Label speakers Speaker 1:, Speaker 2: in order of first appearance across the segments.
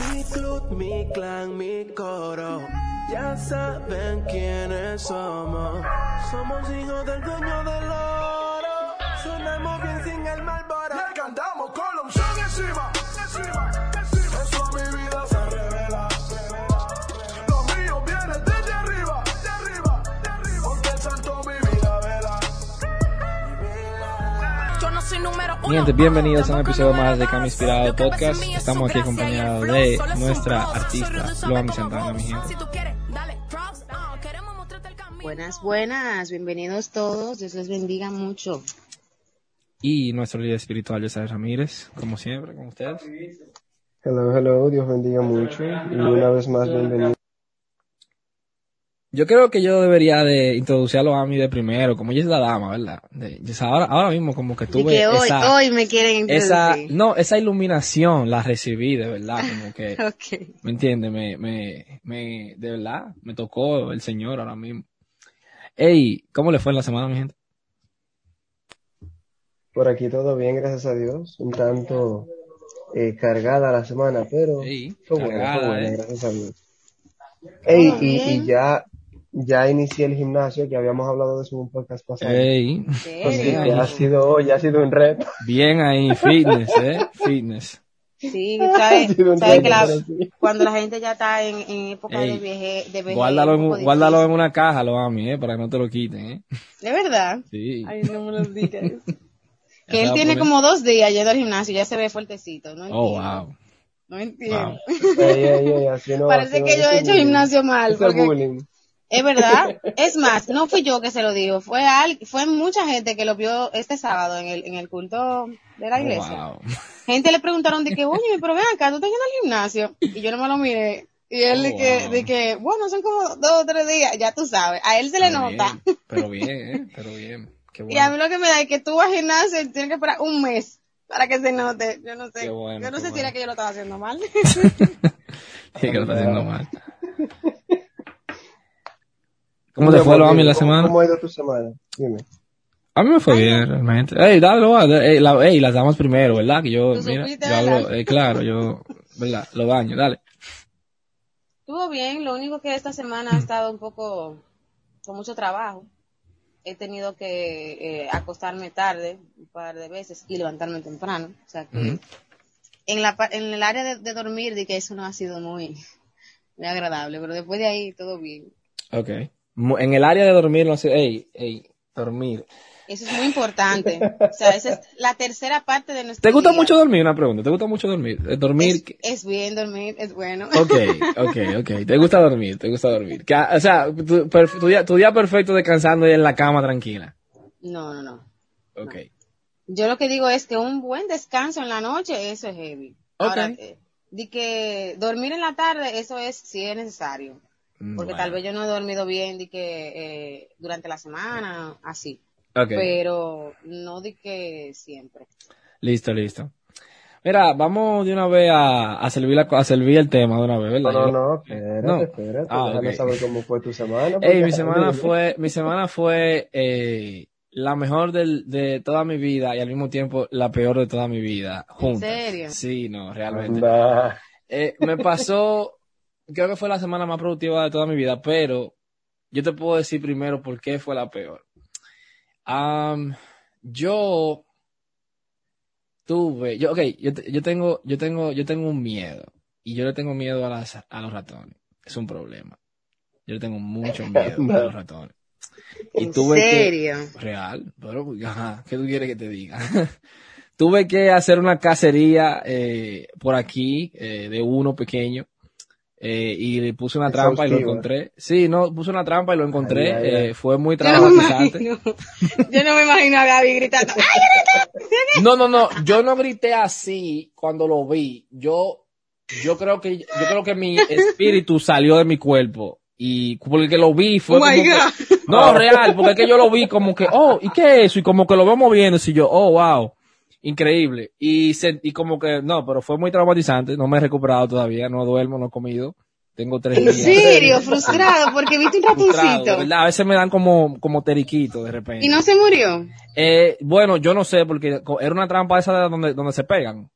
Speaker 1: Mi club, mi clan, mi coro. Ya saben quiénes somos. Somos hijos del dueño del oro. Sonamos bien sin el malboro.
Speaker 2: Gente, bienvenidos a un episodio más de Cami Inspirado Podcast. Estamos aquí acompañados de nuestra artista, Loami Santana, mi gente.
Speaker 3: Buenas, buenas, bienvenidos todos, Dios les bendiga mucho.
Speaker 2: Y nuestro líder espiritual, José Ramírez, como siempre, con ustedes.
Speaker 4: Hello, hello, Dios bendiga mucho y una vez más bienvenido.
Speaker 2: Yo creo que yo debería de introducir a Loami de primero, como ella es la dama, ¿verdad? De- ahora, ahora mismo como que
Speaker 3: Y
Speaker 2: tuve
Speaker 3: que hoy,
Speaker 2: esa,
Speaker 3: hoy me quieren
Speaker 2: esa,
Speaker 3: introducir.
Speaker 2: no, esa iluminación la recibí, de verdad, como que,
Speaker 3: Ok.
Speaker 2: ¿me entiendes? Me, me, me, de verdad, me tocó el Señor ahora mismo. Ey, ¿cómo le fue en la semana, mi gente?
Speaker 4: Por aquí todo bien, gracias a Dios. Un tanto eh, cargada la semana, pero
Speaker 2: Ey,
Speaker 4: fue buena, fue buena,
Speaker 2: eh.
Speaker 4: gracias a Dios. Ey, y, y ya, ya inicié el gimnasio, que habíamos hablado de eso en un podcast pasado.
Speaker 2: Ey,
Speaker 3: ¿Serio?
Speaker 4: que ha sido, ya ha sido un reto.
Speaker 2: bien ahí, fitness, eh, fitness.
Speaker 3: Sí, sabes sabe que la- cuando la gente ya está en, en época
Speaker 2: Ey,
Speaker 3: de vejez, de vejez
Speaker 2: Guárdalo, en, guárdalo en una caja, lo mí, eh, para que no te lo quiten, eh.
Speaker 3: ¿De verdad?
Speaker 2: Sí.
Speaker 3: Ay, no me lo digas.
Speaker 2: Ya
Speaker 3: que él tiene
Speaker 2: poner-
Speaker 3: como dos días yendo al gimnasio ya se ve fuertecito, no entiendo.
Speaker 2: Oh, wow.
Speaker 3: No entiendo.
Speaker 4: Ey, ey, ey, así no,
Speaker 3: Parece
Speaker 4: así no,
Speaker 3: que yo he hecho
Speaker 4: bullying.
Speaker 3: gimnasio mal, porque-
Speaker 4: bullying.
Speaker 3: Es verdad. Es más, no fui yo que se lo dijo, fue al, fue mucha gente que lo vio este sábado en el, en el culto de la iglesia.
Speaker 2: Wow.
Speaker 3: Gente le preguntaron de que, oye, pero ven acá, tú estás yendo al gimnasio. Y yo no me lo miré. Y él de
Speaker 2: Oh,
Speaker 3: que,
Speaker 2: wow.
Speaker 3: de que, bueno, son como dos o tres días, ya tú sabes. A él se le nota.
Speaker 2: bien, pero bien, eh, pero bien. Qué
Speaker 3: Y a mí
Speaker 2: bueno.
Speaker 3: lo que me da es que tú vas al gimnasio y tienes que esperar un mes para que se note. Yo no sé.
Speaker 2: Qué bueno,
Speaker 3: yo no sé si
Speaker 2: bueno.
Speaker 3: era que yo lo estaba haciendo mal.
Speaker 2: Sí, que lo está haciendo mal. ¿Cómo te fue, Loami, la
Speaker 4: ¿Cómo-
Speaker 2: semana?
Speaker 4: ¿Cómo ha ido tu semana? Dime.
Speaker 2: A mí me fue bien, realmente. Ey, dale, ey, la, ey, las damos primero, ¿verdad? Que yo, mira, yo hablo, eh, claro, yo, ¿verdad? Lo daño, dale.
Speaker 3: Estuvo bien, lo único que esta semana ha estado un poco con mucho trabajo. He tenido que eh, acostarme tarde un par de veces y levantarme temprano. O sea que
Speaker 2: Ujú.
Speaker 3: en, la, en el área de, de dormir, de que eso no ha sido muy, muy agradable, pero después de ahí todo bien.
Speaker 2: Ok. En el área de dormir, no sé, ey, ey, dormir.
Speaker 3: Eso es muy importante. O sea, esa es la tercera parte de nuestro
Speaker 2: ¿Te gusta
Speaker 3: día.
Speaker 2: mucho dormir? Una pregunta. ¿Te gusta mucho dormir? Eh, Dormir.
Speaker 3: Es, es bien dormir, es bueno.
Speaker 2: Ok, ok, ok. Te gusta dormir, te gusta dormir. Que, o sea, tu, día, tu día perfecto descansando y en la cama tranquila.
Speaker 3: No, no, no.
Speaker 2: Ok.
Speaker 3: Yo lo que digo es que un buen descanso en la noche, eso es heavy.
Speaker 2: Ok.
Speaker 3: Ahora, eh, di que dormir en la tarde, eso es si es necesario. Porque
Speaker 2: bueno.
Speaker 3: tal vez yo no he dormido bien di que eh, durante la semana, así.
Speaker 2: Ok.
Speaker 3: Pero no di que siempre.
Speaker 2: Listo, listo. Mira, vamos de una vez a, a servir la, a servir el tema de una vez, ¿verdad?
Speaker 4: No, no, no, espérate,
Speaker 2: No.
Speaker 4: espérate.
Speaker 2: Ah,
Speaker 4: Déjame
Speaker 2: ok.
Speaker 4: saber cómo fue tu semana.
Speaker 2: Ey, mi semana fue, mi semana fue eh, la mejor del, de toda mi vida y al mismo tiempo la peor de toda mi vida. Juntas.
Speaker 3: serio?
Speaker 2: Sí, no, realmente. Eh, me pasó, creo que fue la semana más productiva de toda mi vida, pero yo te puedo decir primero por qué fue la peor. Am, yo tuve, yo, ok, yo, yo tengo, yo tengo, yo tengo un miedo y yo le tengo miedo a las, a los ratones. Es un problema. Yo le tengo mucho miedo a los ratones. Y
Speaker 3: ¿En
Speaker 2: tuve que-
Speaker 3: serio?
Speaker 2: Real, pero, ajá, ¿qué tú quieres que te diga? Tuve que hacer una cacería eh, por aquí, eh, de uno pequeño, eh, y le puse una trampa y lo encontré. Sí, no, puse una trampa y lo encontré.
Speaker 4: Ay, ay, ay.
Speaker 2: eh, fue muy
Speaker 3: Yo no
Speaker 2: traumatizante.
Speaker 3: yo no me imagino a Gaby gritando. ¡Ay,
Speaker 2: No, no, no, yo no grité así cuando lo vi. Yo, yo creo que, yo creo que mi espíritu salió de mi cuerpo. Y porque lo vi fue
Speaker 3: Oh
Speaker 2: como que- no, real, porque es que yo lo vi como que, oh, ¿y qué es eso? Y como que lo veo moviendo, y yo, oh, wow, increíble. Y, se- y como que, no, pero fue muy traumatizante, no me he recuperado todavía, no duermo, no he comido, tengo tres
Speaker 3: ¿En
Speaker 2: días.
Speaker 3: serio? Frustrado porque viste un ratoncito.
Speaker 2: A veces me dan como, como teriquito de repente.
Speaker 3: ¿Y no se murió?
Speaker 2: Eh, bueno, yo no sé, porque era una trampa esa de donde, donde se pegan.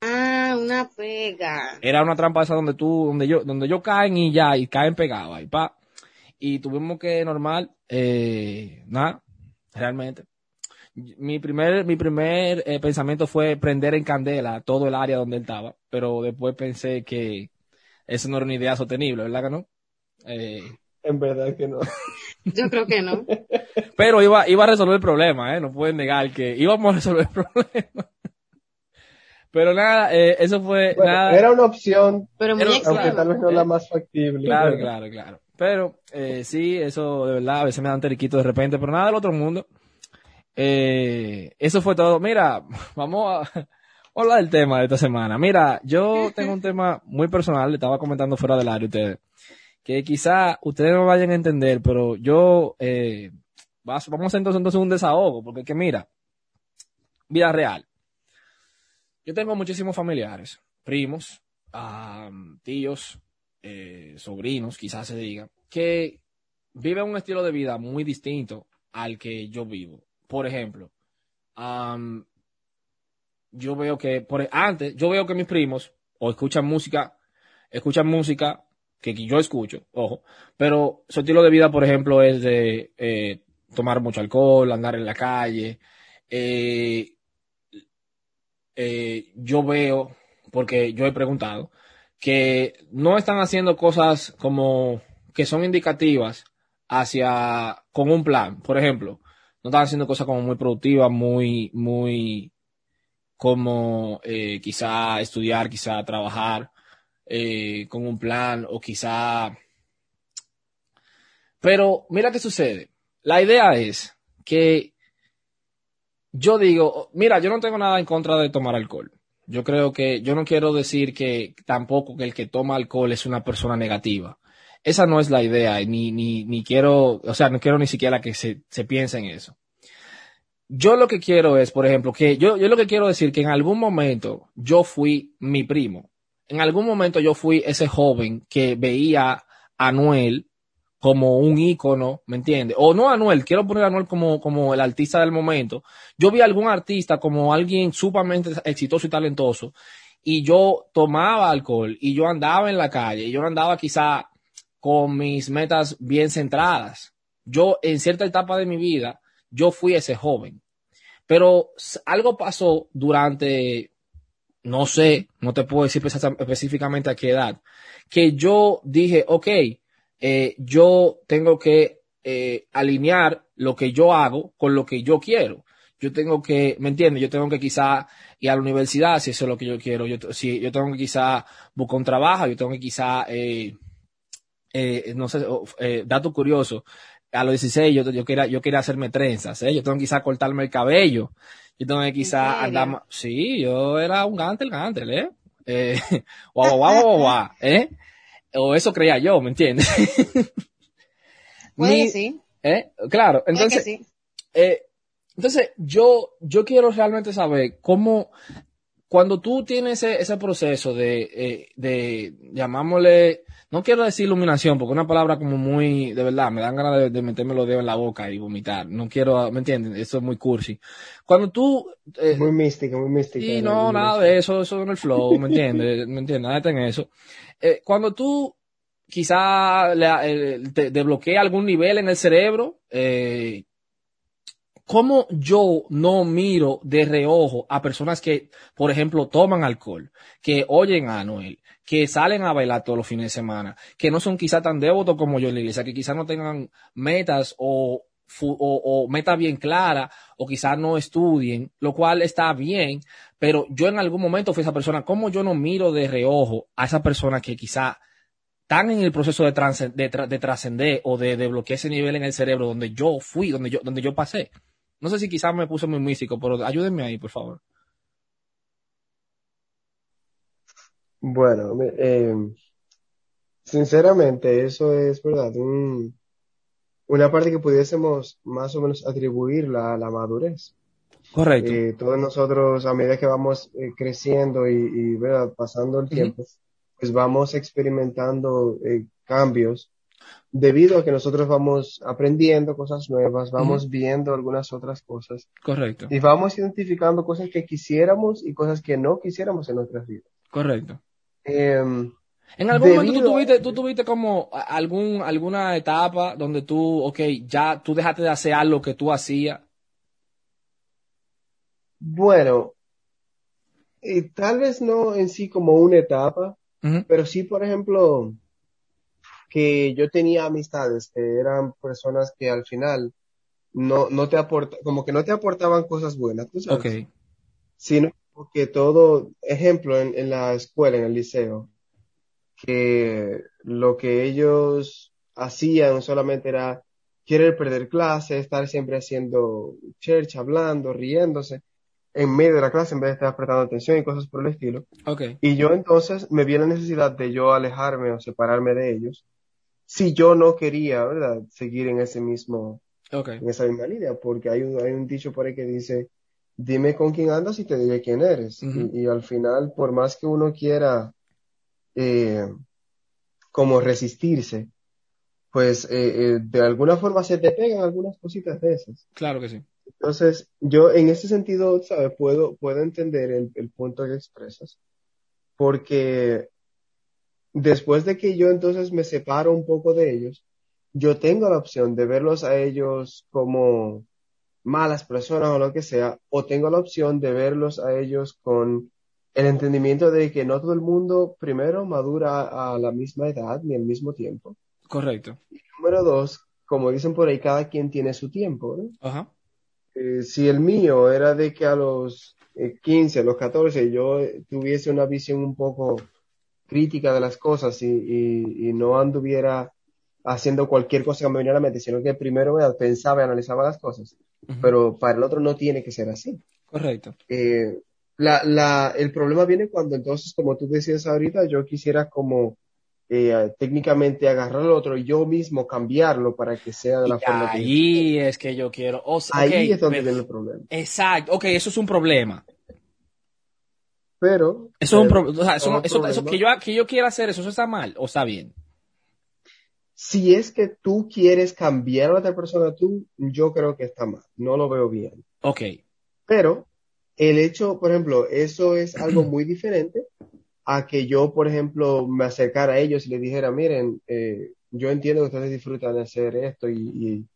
Speaker 3: Ah, una pega.
Speaker 2: Era una trampa esa donde tú, donde yo, donde yo caen y ya, y caen pegados ahí, pa. Y tuvimos que normal, eh, nada, realmente. Mi primer, mi primer eh, pensamiento fue prender en candela todo el área donde él estaba, pero después pensé que eso no era una idea sostenible, ¿verdad que no? Eh,
Speaker 4: En verdad que no.
Speaker 3: Yo creo que no.
Speaker 2: pero iba, iba a resolver el problema, ¿eh? No pueden negar que íbamos a resolver el problema. Pero nada, eh, eso fue,
Speaker 4: Bueno,
Speaker 2: nada.
Speaker 4: era una opción,
Speaker 3: Pero muy
Speaker 4: aunque tal vez no la más factible.
Speaker 2: Claro,
Speaker 4: pero-
Speaker 2: claro, claro. Pero eh, sí, eso de verdad, a veces me dan teriquito de repente, pero nada del otro mundo. Eh, eso fue todo. Mira, vamos a, hablar del tema de esta semana. Mira, yo tengo un tema muy personal, le estaba comentando fuera del área a ustedes, que quizá ustedes no vayan a entender, pero yo, eh, vamos a hacer entonces, entonces un desahogo, porque es que mira, vida real. Yo tengo muchísimos familiares, primos, am, tíos, eh, sobrinos, quizás se diga, que viven un estilo de vida muy distinto al que yo vivo. Por ejemplo, yo veo que, por, antes, yo veo que mis primos o escuchan música, escuchan música que yo escucho, ojo, pero su estilo de vida, por ejemplo, es de eh, tomar mucho alcohol, andar en la calle. eh, eh, yo veo, porque yo he preguntado, que no están haciendo cosas como que son indicativas hacia con un plan. Por ejemplo, no están haciendo cosas como muy productivas, muy, muy como eh, quizá estudiar, quizá trabajar eh, con un plan o quizá... Pero mira qué sucede. La idea es que yo digo, mira, yo no tengo nada en contra de tomar alcohol. Yo creo que, yo no quiero decir que tampoco que el que toma alcohol es una persona negativa. Esa no es la idea, ni, ni, ni quiero, o sea, no quiero ni siquiera que se, se piense en eso. Yo lo que quiero es, por ejemplo, que yo, yo lo que quiero decir que en algún momento yo fui mi primo. En algún momento yo fui ese joven que veía a Noel como un ícono, ¿me entiendes? O no a Anuel, quiero poner a Anuel como, como el artista del momento. Yo vi a algún artista como alguien sumamente exitoso y talentoso y yo tomaba alcohol y yo andaba en la calle y yo andaba quizá con mis metas bien centradas. Yo en cierta etapa de mi vida, yo fui ese joven. Pero algo pasó durante, no sé, no te puedo decir específica- específicamente a qué edad, que yo dije, ok, eh, yo tengo que eh, alinear lo que yo hago con lo que yo quiero. Yo tengo que, ¿me entiendes? Yo tengo que quizá ir a la universidad si eso es lo que yo quiero. Yo, si yo tengo que quizá buscar un trabajo, yo tengo que quizá, eh, eh, no sé, eh, dato curioso, a los 16 yo, yo quería, yo quería hacerme trenzas, ¿eh? Yo tengo que quizá cortarme el cabello. Yo tengo que quizá andar más, sí, yo era un gantel, gantel, ¿eh? Eh, guau, guau, guau, guau, guau, ¿eh? O eso creía yo, ¿me entiendes?
Speaker 3: Puede
Speaker 2: Mi-
Speaker 3: que sí.
Speaker 2: ¿eh? Claro, entonces,
Speaker 3: sí.
Speaker 2: eh, entonces yo, yo quiero realmente saber cómo, cuando tú tienes ese, ese proceso de, eh, de, llamámosle, no quiero decir iluminación, porque es una palabra como muy, de verdad, me dan ganas de, de meterme los dedos en la boca y vomitar. No quiero, ¿me entiendes? Eso es muy cursi. Cuando tú, eh,
Speaker 4: Muy mística, muy mística.
Speaker 2: Sí, no, nada de eso, eso en el flow, ¿me entiendes? ¿Me entiendes? Nada en eso. Eh, cuando tú quizá le, eh, te desbloquea algún nivel en el cerebro, eh, ¿cómo yo no miro de reojo a personas que, por ejemplo, toman alcohol, que oyen a Noel, que salen a bailar todos los fines de semana, que no son quizá tan devotos como yo en la iglesia, que quizá no tengan metas o, o, metas bien claras, o quizá no estudien, lo cual está bien, pero yo en algún momento fui esa persona, ¿cómo yo no miro de reojo a esa persona que quizá están en el proceso de trascender o de, de bloquear ese nivel en el cerebro donde yo fui, donde yo, donde yo pasé? No sé si quizás me puse muy místico, pero ayúdenme ahí, por favor.
Speaker 4: Bueno, eh, sinceramente, eso es verdad, un- una parte que pudiésemos más o menos atribuirla a la madurez.
Speaker 2: Correcto.
Speaker 4: Eh, todos nosotros, a medida que vamos eh, creciendo y, y, ¿verdad? pasando el tiempo, pues vamos experimentando eh, cambios debido a que nosotros vamos aprendiendo cosas nuevas, vamos viendo algunas otras cosas
Speaker 2: Correcto.
Speaker 4: y vamos identificando cosas que quisiéramos y cosas que no quisiéramos en nuestras vidas.
Speaker 2: Correcto.
Speaker 4: Em,
Speaker 2: En algún momento tú tuviste, tú tuviste como algún, alguna etapa donde tú, ok, ya tú dejaste de hacer algo que tú hacías.
Speaker 4: bueno, eh, tal vez no en sí como una etapa, pero sí, por ejemplo, que yo tenía amistades que eran personas que al final no, no te aporta, como que no te aportaban cosas buenas, tú sabes.
Speaker 2: Ok.
Speaker 4: sino que todo, ejemplo, en, en la escuela, en el liceo, que lo que ellos hacían solamente era querer perder clase, estar siempre haciendo church, hablando, riéndose en medio de la clase en vez de estar prestando atención y cosas por el estilo.
Speaker 2: Ok.
Speaker 4: Y yo entonces me vi la necesidad de yo alejarme o separarme de ellos si yo no quería, ¿verdad?, seguir en ese mismo,
Speaker 2: Ok.
Speaker 4: en esa misma línea, porque hay un, hay un dicho por ahí que dice, dime con quién andas y te diré quién eres. Y al final, por más que uno quiera eh, como resistirse, pues eh, eh, de alguna forma se te pegan algunas cositas de esas.
Speaker 2: Claro que sí.
Speaker 4: Entonces, yo en ese sentido, ¿sabes? Puedo, puedo entender el, el punto que expresas, porque después de que yo entonces me separo un poco de ellos, yo tengo la opción de verlos a ellos como malas personas o lo que sea, o tengo la opción de verlos a ellos con el entendimiento de que no todo el mundo, primero, madura a la misma edad ni al mismo tiempo.
Speaker 2: Correcto.
Speaker 4: Número dos, como dicen por ahí, cada quien tiene su tiempo, ¿no?
Speaker 2: Ajá.
Speaker 4: Eh, si el mío era de que a los eh, 15, a los 14, yo eh, tuviese una visión un poco crítica de las cosas y, y- y no anduviera haciendo cualquier cosa que me viniera a la mente, sino que primero pensaba y analizaba las cosas. Pero para el otro no tiene que ser así.
Speaker 2: Correcto.
Speaker 4: Eh, la, la, el problema viene cuando entonces, como tú decías ahorita, yo quisiera como eh, técnicamente agarrar al otro y yo mismo cambiarlo para que sea de la
Speaker 2: Y
Speaker 4: forma que yo
Speaker 2: ahí es que yo quiero. o sea,
Speaker 4: Ahí es donde
Speaker 2: pero-
Speaker 4: viene el problema.
Speaker 2: Exacto. Ok, eso es un problema.
Speaker 4: Pero
Speaker 2: Eso es un problema. O sea, eso, no- eso,
Speaker 4: problema-
Speaker 2: que yo, que yo quiera hacer, eso, eso está mal o está bien.
Speaker 4: Si es que tú quieres cambiar a otra persona, tú, yo creo que está mal. No lo veo bien.
Speaker 2: Ok.
Speaker 4: Pero el hecho, por ejemplo, eso es algo muy diferente a que yo, por ejemplo, me acercara a ellos y les dijera, miren, eh, yo entiendo que ustedes disfrutan de hacer esto y, y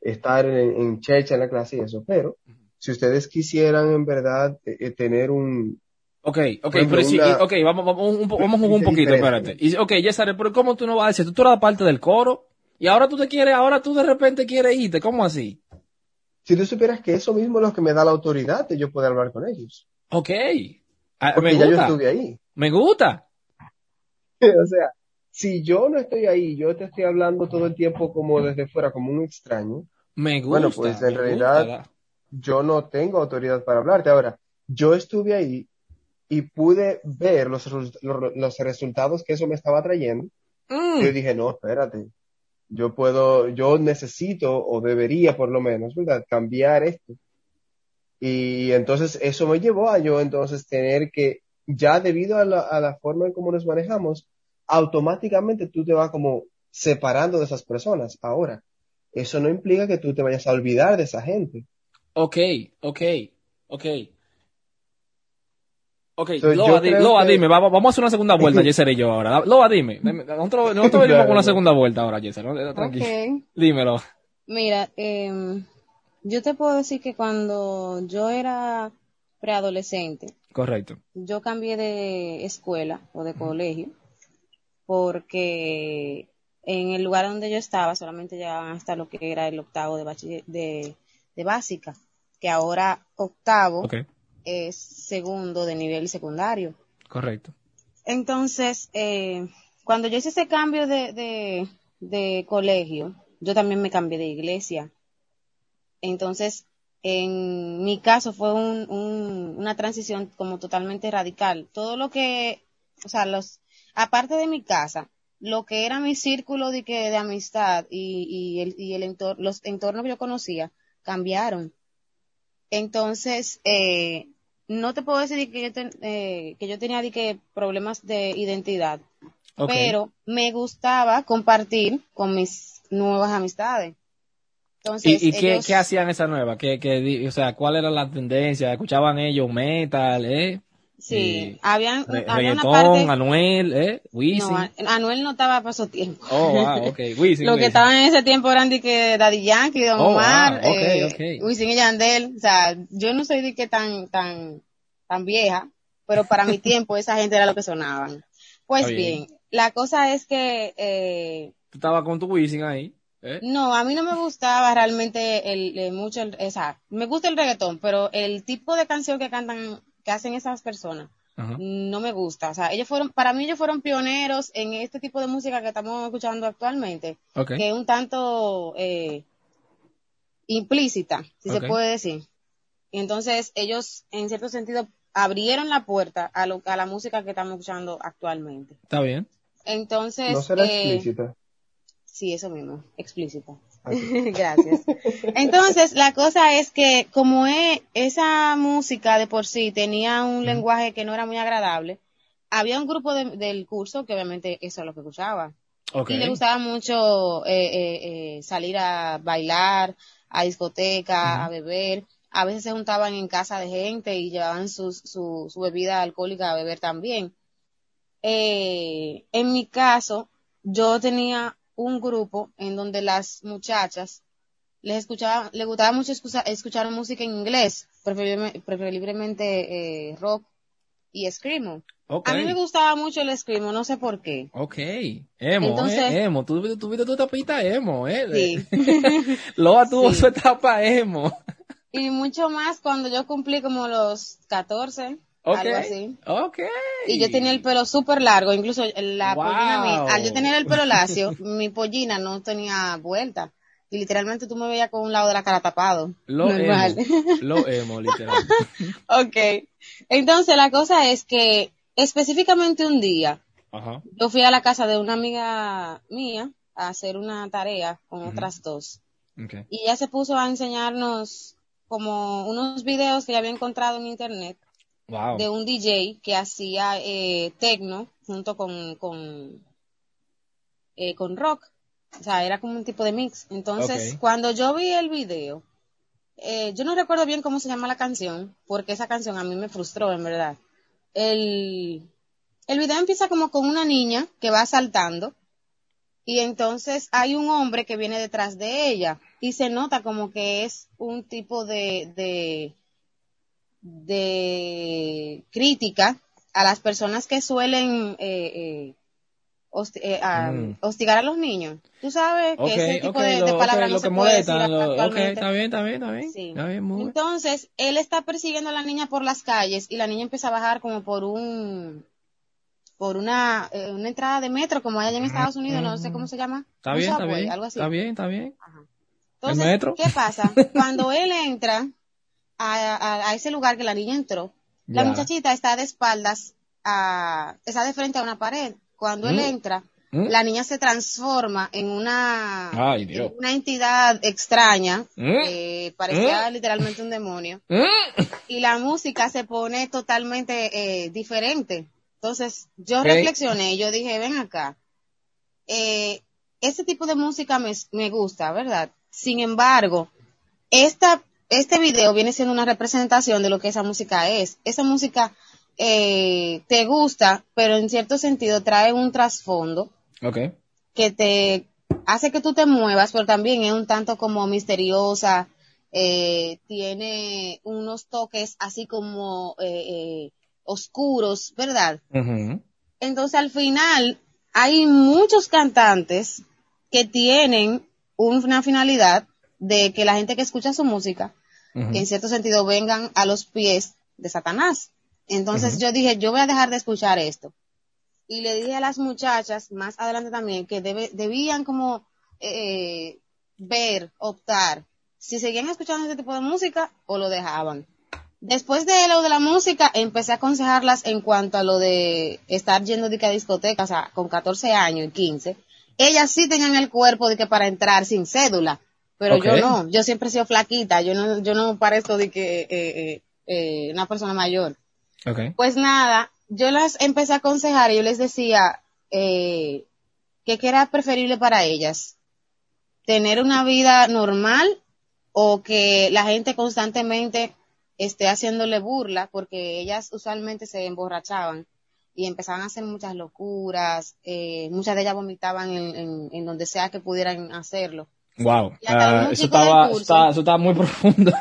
Speaker 4: estar en, en checha en la clase y eso, pero si ustedes quisieran en verdad eh, eh, tener un,
Speaker 2: Ok, ok,
Speaker 4: ejemplo,
Speaker 2: pero sí,
Speaker 4: una-
Speaker 2: ok, vamos, vamos, un, vamos un
Speaker 4: Dice
Speaker 2: poquito, espérate. Y, ok, Yesare, pero ¿cómo tú no vas a decir? Tú, eras parte del coro y ahora tú te quieres, ahora tú de repente quieres irte, ¿cómo así?
Speaker 4: si tú supieras que eso mismo es lo que me da la autoridad de yo poder hablar con ellos,
Speaker 2: Ok, Ah,
Speaker 4: porque
Speaker 2: me
Speaker 4: ya yo estuve ahí.
Speaker 2: me gusta.
Speaker 4: O sea, si yo no estoy ahí, yo te estoy hablando todo el tiempo como desde fuera, como un extraño,
Speaker 2: Me gusta.
Speaker 4: Bueno, pues, en realidad-
Speaker 2: gusta.
Speaker 4: yo no tengo autoridad para hablarte. Ahora, yo estuve ahí y pude ver los, los resultados que eso me estaba trayendo.
Speaker 2: Mm,
Speaker 4: Yo dije, no, espérate, yo puedo, yo necesito o debería por lo menos, ¿verdad? Cambiar esto. Y entonces eso me llevó a yo entonces tener que, ya debido a la, a la forma en cómo nos manejamos, automáticamente tú te vas como separando de esas personas. Ahora, eso no implica que tú te vayas a olvidar de esa gente.
Speaker 2: ok, ok, ok. Ok,
Speaker 4: So,
Speaker 2: Loa, di- Loa,
Speaker 4: que-
Speaker 2: dime, vamos, vamos a hacer una segunda vuelta, Yesare y yo ahora. Loa, dime. Dime, Nosotros, nosotros venimos con una segunda vuelta ahora, Yesare. ¿no? Tranquilo. Dímelo.
Speaker 3: Mira, em, yo te puedo decir que cuando yo era preadolescente,
Speaker 2: Correcto.
Speaker 3: yo cambié de escuela o de colegio porque en el lugar donde yo estaba solamente llegaban hasta lo que era el octavo de, bachiller- de, de básica, que ahora octavo
Speaker 2: Ok,
Speaker 3: es segundo de nivel secundario.
Speaker 2: correcto.
Speaker 3: Entonces, eh, cuando yo hice ese cambio de, de, de colegio, yo también me cambié de iglesia. Entonces, en mi caso fue un, un- una transición como totalmente radical. Todo lo que, o sea, los, aparte de mi casa, lo que era mi círculo de, que, de amistad y, y el, y el entorno, los entornos que yo conocía cambiaron. Entonces, eh, no te puedo decir que yo, ten- eh, que yo tenía de que problemas de identidad, pero me gustaba compartir con mis nuevas amistades. Entonces,
Speaker 2: ¿Y, y qué,
Speaker 3: ellos-
Speaker 2: qué hacían esa nueva? ¿Qué, qué o sea, ¿cuál era la tendencia? ¿Escuchaban ellos metal, eh?
Speaker 3: Sí, habían,
Speaker 2: re-
Speaker 3: había una parte...
Speaker 2: Anuel, ¿eh? Wisin.
Speaker 3: No, Anuel no estaba para esos tiempos.
Speaker 2: Oh, wow, ok. Wisin,
Speaker 3: Lo que estaban en ese tiempo eran de que Daddy Yankee, Don
Speaker 2: Oh,
Speaker 3: Omar,
Speaker 2: wow,
Speaker 3: eh,
Speaker 2: ok.
Speaker 3: Wisin y Yandel. O sea, yo no soy de que tan, tan, tan vieja, pero para mi tiempo esa gente era lo que sonaban. Pues
Speaker 2: bien.
Speaker 3: bien, la cosa es que, eh,
Speaker 2: Tú estabas con tu Wisin ahí, ¿eh?
Speaker 3: no, a mí no me gustaba realmente el, el- mucho el, esa, me gusta el reggaetón, pero el tipo de canción que cantan, que hacen esas personas,
Speaker 2: Ajá.
Speaker 3: no me gusta. O sea, ellos fueron, para mí ellos fueron pioneros en este tipo de música que estamos escuchando actualmente,
Speaker 2: Ok.
Speaker 3: que es un tanto eh, implícita, si se puede decir. Y entonces ellos, en cierto sentido, abrieron la puerta a, lo, a la música que estamos escuchando actualmente.
Speaker 2: Está bien.
Speaker 3: Entonces,
Speaker 4: No será
Speaker 3: eh,
Speaker 4: explícita.
Speaker 3: Sí, eso mismo, explícita. Gracias. Entonces, la cosa es que como esa música de por sí tenía un lenguaje que no era muy agradable, había un grupo de- del curso que obviamente eso es lo que escuchaba. Y le gustaba mucho eh, eh, eh, salir a bailar, a discoteca, a beber. A veces se juntaban en casa de gente y llevaban sus- su, su bebida alcohólica a beber también. En mi caso, yo tenía un grupo en donde las muchachas les escuchaban, les gustaba mucho escucha- escuchar música en inglés, preferiblemente, preferiblemente eh, rock y screamo. A mí me gustaba mucho el screamo, no sé por qué.
Speaker 2: Ok. Emo,
Speaker 3: Entonces-
Speaker 2: eh, emo. Tú tuviste tu tapita emo, ¿eh?
Speaker 3: Sí.
Speaker 2: Loa tuvo
Speaker 3: Sí.
Speaker 2: su etapa emo.
Speaker 3: Y mucho más cuando yo cumplí como los 14,
Speaker 2: Ok.
Speaker 3: algo así.
Speaker 2: Ok.
Speaker 3: Y yo tenía el pelo súper largo, incluso la
Speaker 2: Wow.
Speaker 3: pollina mía, al yo tener el pelo lacio, mi pollina no tenía vuelta. Y literalmente tú me veías con un lado de la cara tapado.
Speaker 2: Lo
Speaker 3: Normal.
Speaker 2: emo. Lo emo, literal.
Speaker 3: ok. Entonces la cosa es que específicamente un día
Speaker 2: Ajá.
Speaker 3: yo fui a la casa de una amiga mía a hacer una tarea con otras dos.
Speaker 2: Ok.
Speaker 3: Y ella se puso a enseñarnos como unos videos que ella había encontrado en internet
Speaker 2: Wow.
Speaker 3: de un DJ que hacía eh, techno junto con, con, eh, con rock. O sea, era como un tipo de mix. Entonces, cuando yo vi el video, eh, yo no recuerdo bien cómo se llama la canción, porque esa canción a mí me frustró, en verdad. El, el video empieza como con una niña que va saltando y entonces hay un hombre que viene detrás de ella y se nota como que es un tipo de, de, de crítica a las personas que suelen eh, eh, hosti- eh, a-
Speaker 2: Mm.
Speaker 3: hostigar a los niños. Tú sabes que ese tipo de, palabras
Speaker 2: lo
Speaker 3: no
Speaker 2: que
Speaker 3: se puede decir
Speaker 2: lo- ok,
Speaker 3: actualmente.
Speaker 2: está bien, está bien, está bien.
Speaker 3: Sí.
Speaker 2: Está bien, muy.
Speaker 3: Entonces, él está persiguiendo a la niña por las calles y la niña empieza a bajar como por un por una, eh, una entrada de metro como hay allá en Estados Unidos, no sé cómo se llama.
Speaker 2: Está
Speaker 3: Un
Speaker 2: bien, está bien.
Speaker 3: algo así.
Speaker 2: Está bien, está bien.
Speaker 3: Entonces,
Speaker 2: ¿El metro?
Speaker 3: ¿qué pasa? Cuando él entra a, a- a ese lugar que la niña entró, la
Speaker 2: Ya.
Speaker 3: muchachita está de espaldas, a, está de frente a una pared. Cuando él
Speaker 2: Mm.
Speaker 3: entra,
Speaker 2: Mm.
Speaker 3: la niña se transforma en una,
Speaker 2: Ay, Dios.
Speaker 3: en una entidad extraña,
Speaker 2: Mm.
Speaker 3: eh, parecía literalmente un demonio y la música se pone totalmente eh, diferente. Entonces, yo reflexioné, yo dije, ven acá, eh, ese tipo de música me, me gusta, ¿verdad? Sin embargo, esta, este video viene siendo una representación de lo que esa música es. Esa música eh, te gusta, pero en cierto sentido trae un trasfondo
Speaker 2: Ok.
Speaker 3: que te hace que tú te muevas, pero también es un tanto como misteriosa, eh, tiene unos toques así como eh, eh, oscuros, ¿verdad? Entonces al final hay muchos cantantes que tienen una finalidad de que la gente que escucha su música, que en cierto sentido vengan a los pies de Satanás. Entonces yo dije, yo voy a dejar de escuchar esto. Y le dije a las muchachas más adelante también que debe- debían como eh, ver, optar, si seguían escuchando este tipo de música o lo dejaban. Después de lo de la música, empecé a aconsejarlas en cuanto a lo de estar yendo de que a discotecas, o sea, con 14 años y 15. Ellas sí tenían el cuerpo de que para entrar sin cédula, pero yo no. Yo siempre he sido flaquita, yo no, yo no parezco de que eh, eh, eh, una persona mayor. Pues nada, yo las empecé a aconsejar y yo les decía eh, que qué era preferible para ellas, tener una vida normal o que la gente constantemente esté haciéndole burla porque ellas usualmente se emborrachaban y empezaban a hacer muchas locuras, eh, muchas de ellas vomitaban en, en, en donde sea que pudieran hacerlo.
Speaker 2: Wow. Ah,
Speaker 3: un
Speaker 2: eso, estaba, está- eso estaba muy profundo.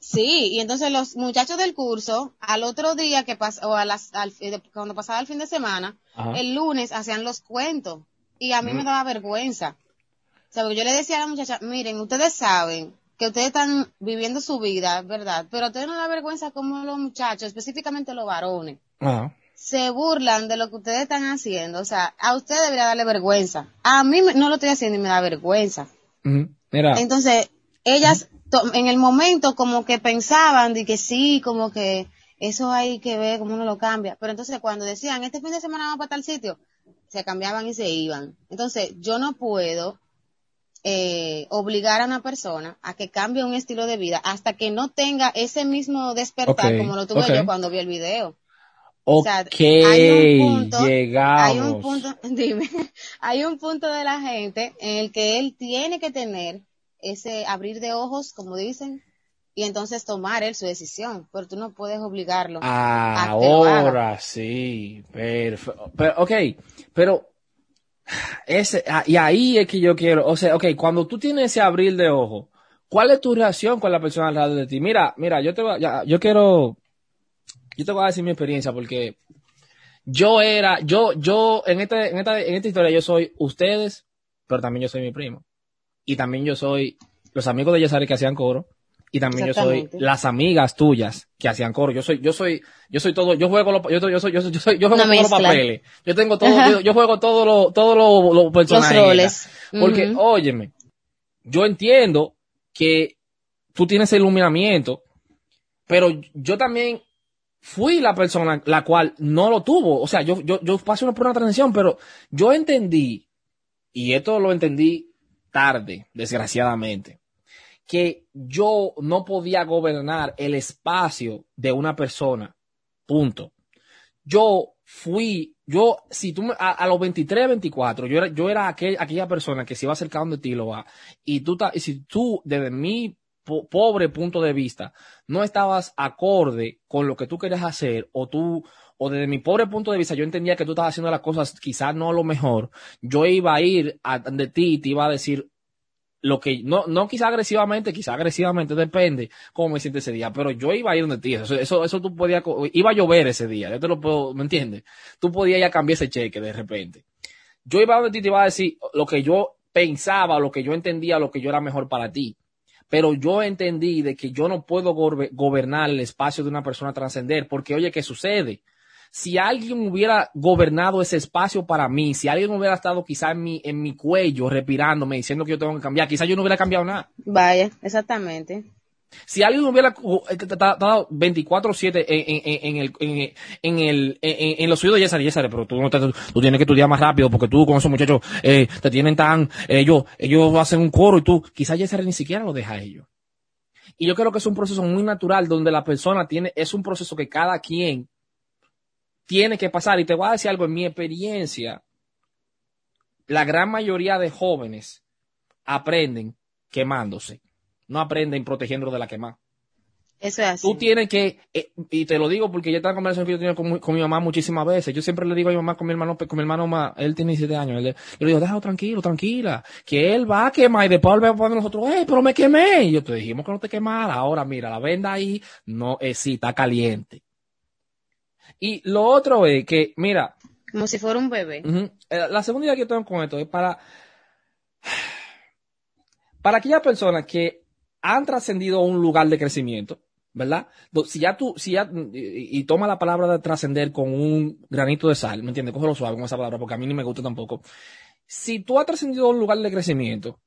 Speaker 3: Sí, y entonces los muchachos del curso, al otro día que pasó, o a las, al, eh, cuando pasaba el fin de semana,
Speaker 2: Ajá.
Speaker 3: el lunes hacían los cuentos y a mí
Speaker 2: Mm.
Speaker 3: me daba vergüenza. O sea, porque yo le decía a la muchacha, miren, ustedes saben que ustedes están viviendo su vida, ¿verdad? Pero a ustedes no da vergüenza como los muchachos, específicamente los varones,
Speaker 2: Ajá.
Speaker 3: se burlan de lo que ustedes están haciendo. O sea, a ustedes debería darle vergüenza. A mí me- no lo estoy haciendo y me da vergüenza.
Speaker 2: Mira,
Speaker 3: Entonces, ellas en el momento como que pensaban de que sí, como que eso hay que ver cómo uno lo cambia. Pero entonces cuando decían, este fin de semana vamos para tal sitio, se cambiaban y se iban. Entonces, yo no puedo eh, obligar a una persona a que cambie un estilo de vida hasta que no tenga ese mismo despertar como lo tuve yo cuando vi el video.
Speaker 2: Ok,
Speaker 3: sea, hay un punto-
Speaker 2: llegamos.
Speaker 3: Hay un punto, dime, hay un punto de la gente en el que él tiene que tener ese abrir de ojos, como dicen, y entonces tomar él su decisión, pero tú no puedes obligarlo. a que lo haga.
Speaker 2: Ahora sí, perfecto. Pero, ok, pero ese, ah, y ahí es que yo quiero, o sea, ok, cuando tú tienes ese abrir de ojo, ¿cuál es tu reacción con la persona al lado de ti? Mira, mira, yo te voy, a- ya, yo quiero, yo te voy a decir mi experiencia porque yo era, yo, yo, en esta, en esta, en esta historia yo soy ustedes, pero también yo soy mi primo. Y también yo soy los amigos de Yesari que hacían coro. Y también yo soy las amigas tuyas que hacían coro. Yo soy, yo soy, yo soy todo, yo juego los, yo, yo soy, yo soy, yo soy, yo juego todos los papeles. Yo tengo todo, yo, yo juego todos los, todos los, los personajes.
Speaker 3: Los roles.
Speaker 2: Porque,
Speaker 3: Ujú.
Speaker 2: óyeme, yo entiendo que tú tienes el iluminamiento, pero yo también fui la persona la cual no lo tuvo. O sea, yo, yo, yo pasé por una transición, pero yo entendí, y esto lo entendí tarde, desgraciadamente, que yo no podía gobernar el espacio de una persona. Punto. Yo fui, yo, si tú, a, a los 23, 24, yo era, yo era aquel, aquella persona que se iba acercando de ti, lo va, y tú, ta- y si tú, desde mi po- pobre punto de vista, no estabas acorde con lo que tú querías hacer, o tú, o desde mi pobre punto de vista, yo entendía que tú estabas haciendo las cosas quizás no lo mejor, yo iba a ir a, de ti y te iba a decir lo que, no, no quizá agresivamente, quizá agresivamente, depende cómo me sientes ese día, pero yo iba a ir donde ti, eso, eso, eso tú podías, iba a llover ese día, yo te lo puedo, ¿me entiendes? Tú podías ya cambiar ese cheque de repente. Yo iba a donde ti te iba a decir lo que yo pensaba, lo que yo entendía, lo que yo era mejor para ti. Pero yo entendí de que yo no puedo gober- gobernar el espacio de una persona trascender, porque oye, ¿qué sucede? Si alguien hubiera gobernado ese espacio para mí, si alguien hubiera estado quizá en mi, en mi cuello, respirándome, diciendo que yo tengo que cambiar, quizá yo no hubiera cambiado nada.
Speaker 3: Vaya, exactamente.
Speaker 2: Si alguien hubiera eh, estado 24-7 en, en, el, en, los oídos de Yesari, Yesari, pero tú tienes que estudiar más rápido porque tú con esos muchachos eh, te tienen tan, ellos, ellos hacen un coro y tú, quizás Yesari ni siquiera lo deja a ellos. Y yo creo que es un proceso muy natural donde la persona tiene, es un proceso que cada quien tiene que pasar. Y te voy a decir algo, en mi experiencia, la gran mayoría de jóvenes aprenden quemándose, no aprenden protegiéndolo de la quemada.
Speaker 3: Eso es así.
Speaker 2: Tú tienes que, eh, y te lo digo porque ya esta conversación que yo tenido con, mi- con mi mamá muchísimas veces. Yo siempre le digo a mi mamá con mi hermano, con mi hermano más, él tiene 17 años. él yo le digo, déjalo tranquilo, tranquila, que él va a quemar y después él va a poner nosotros, eh, pero me quemé. Y yo te dijimos que no te quemara. Ahora mira, la venda ahí, no, es sí, está caliente. Y lo otro es que, mira,
Speaker 3: Como si fuera un bebé.
Speaker 2: Eh, La segunda idea que yo tengo con esto es para, para aquellas personas que han trascendido a un lugar de crecimiento, ¿verdad? Si ya tú, si ya, y, toma la palabra de trascender con un granito de sal, ¿me entiendes? Cógelo suave con esa palabra porque a mí ni me gusta tampoco. Si tú has trascendido a un lugar de crecimiento,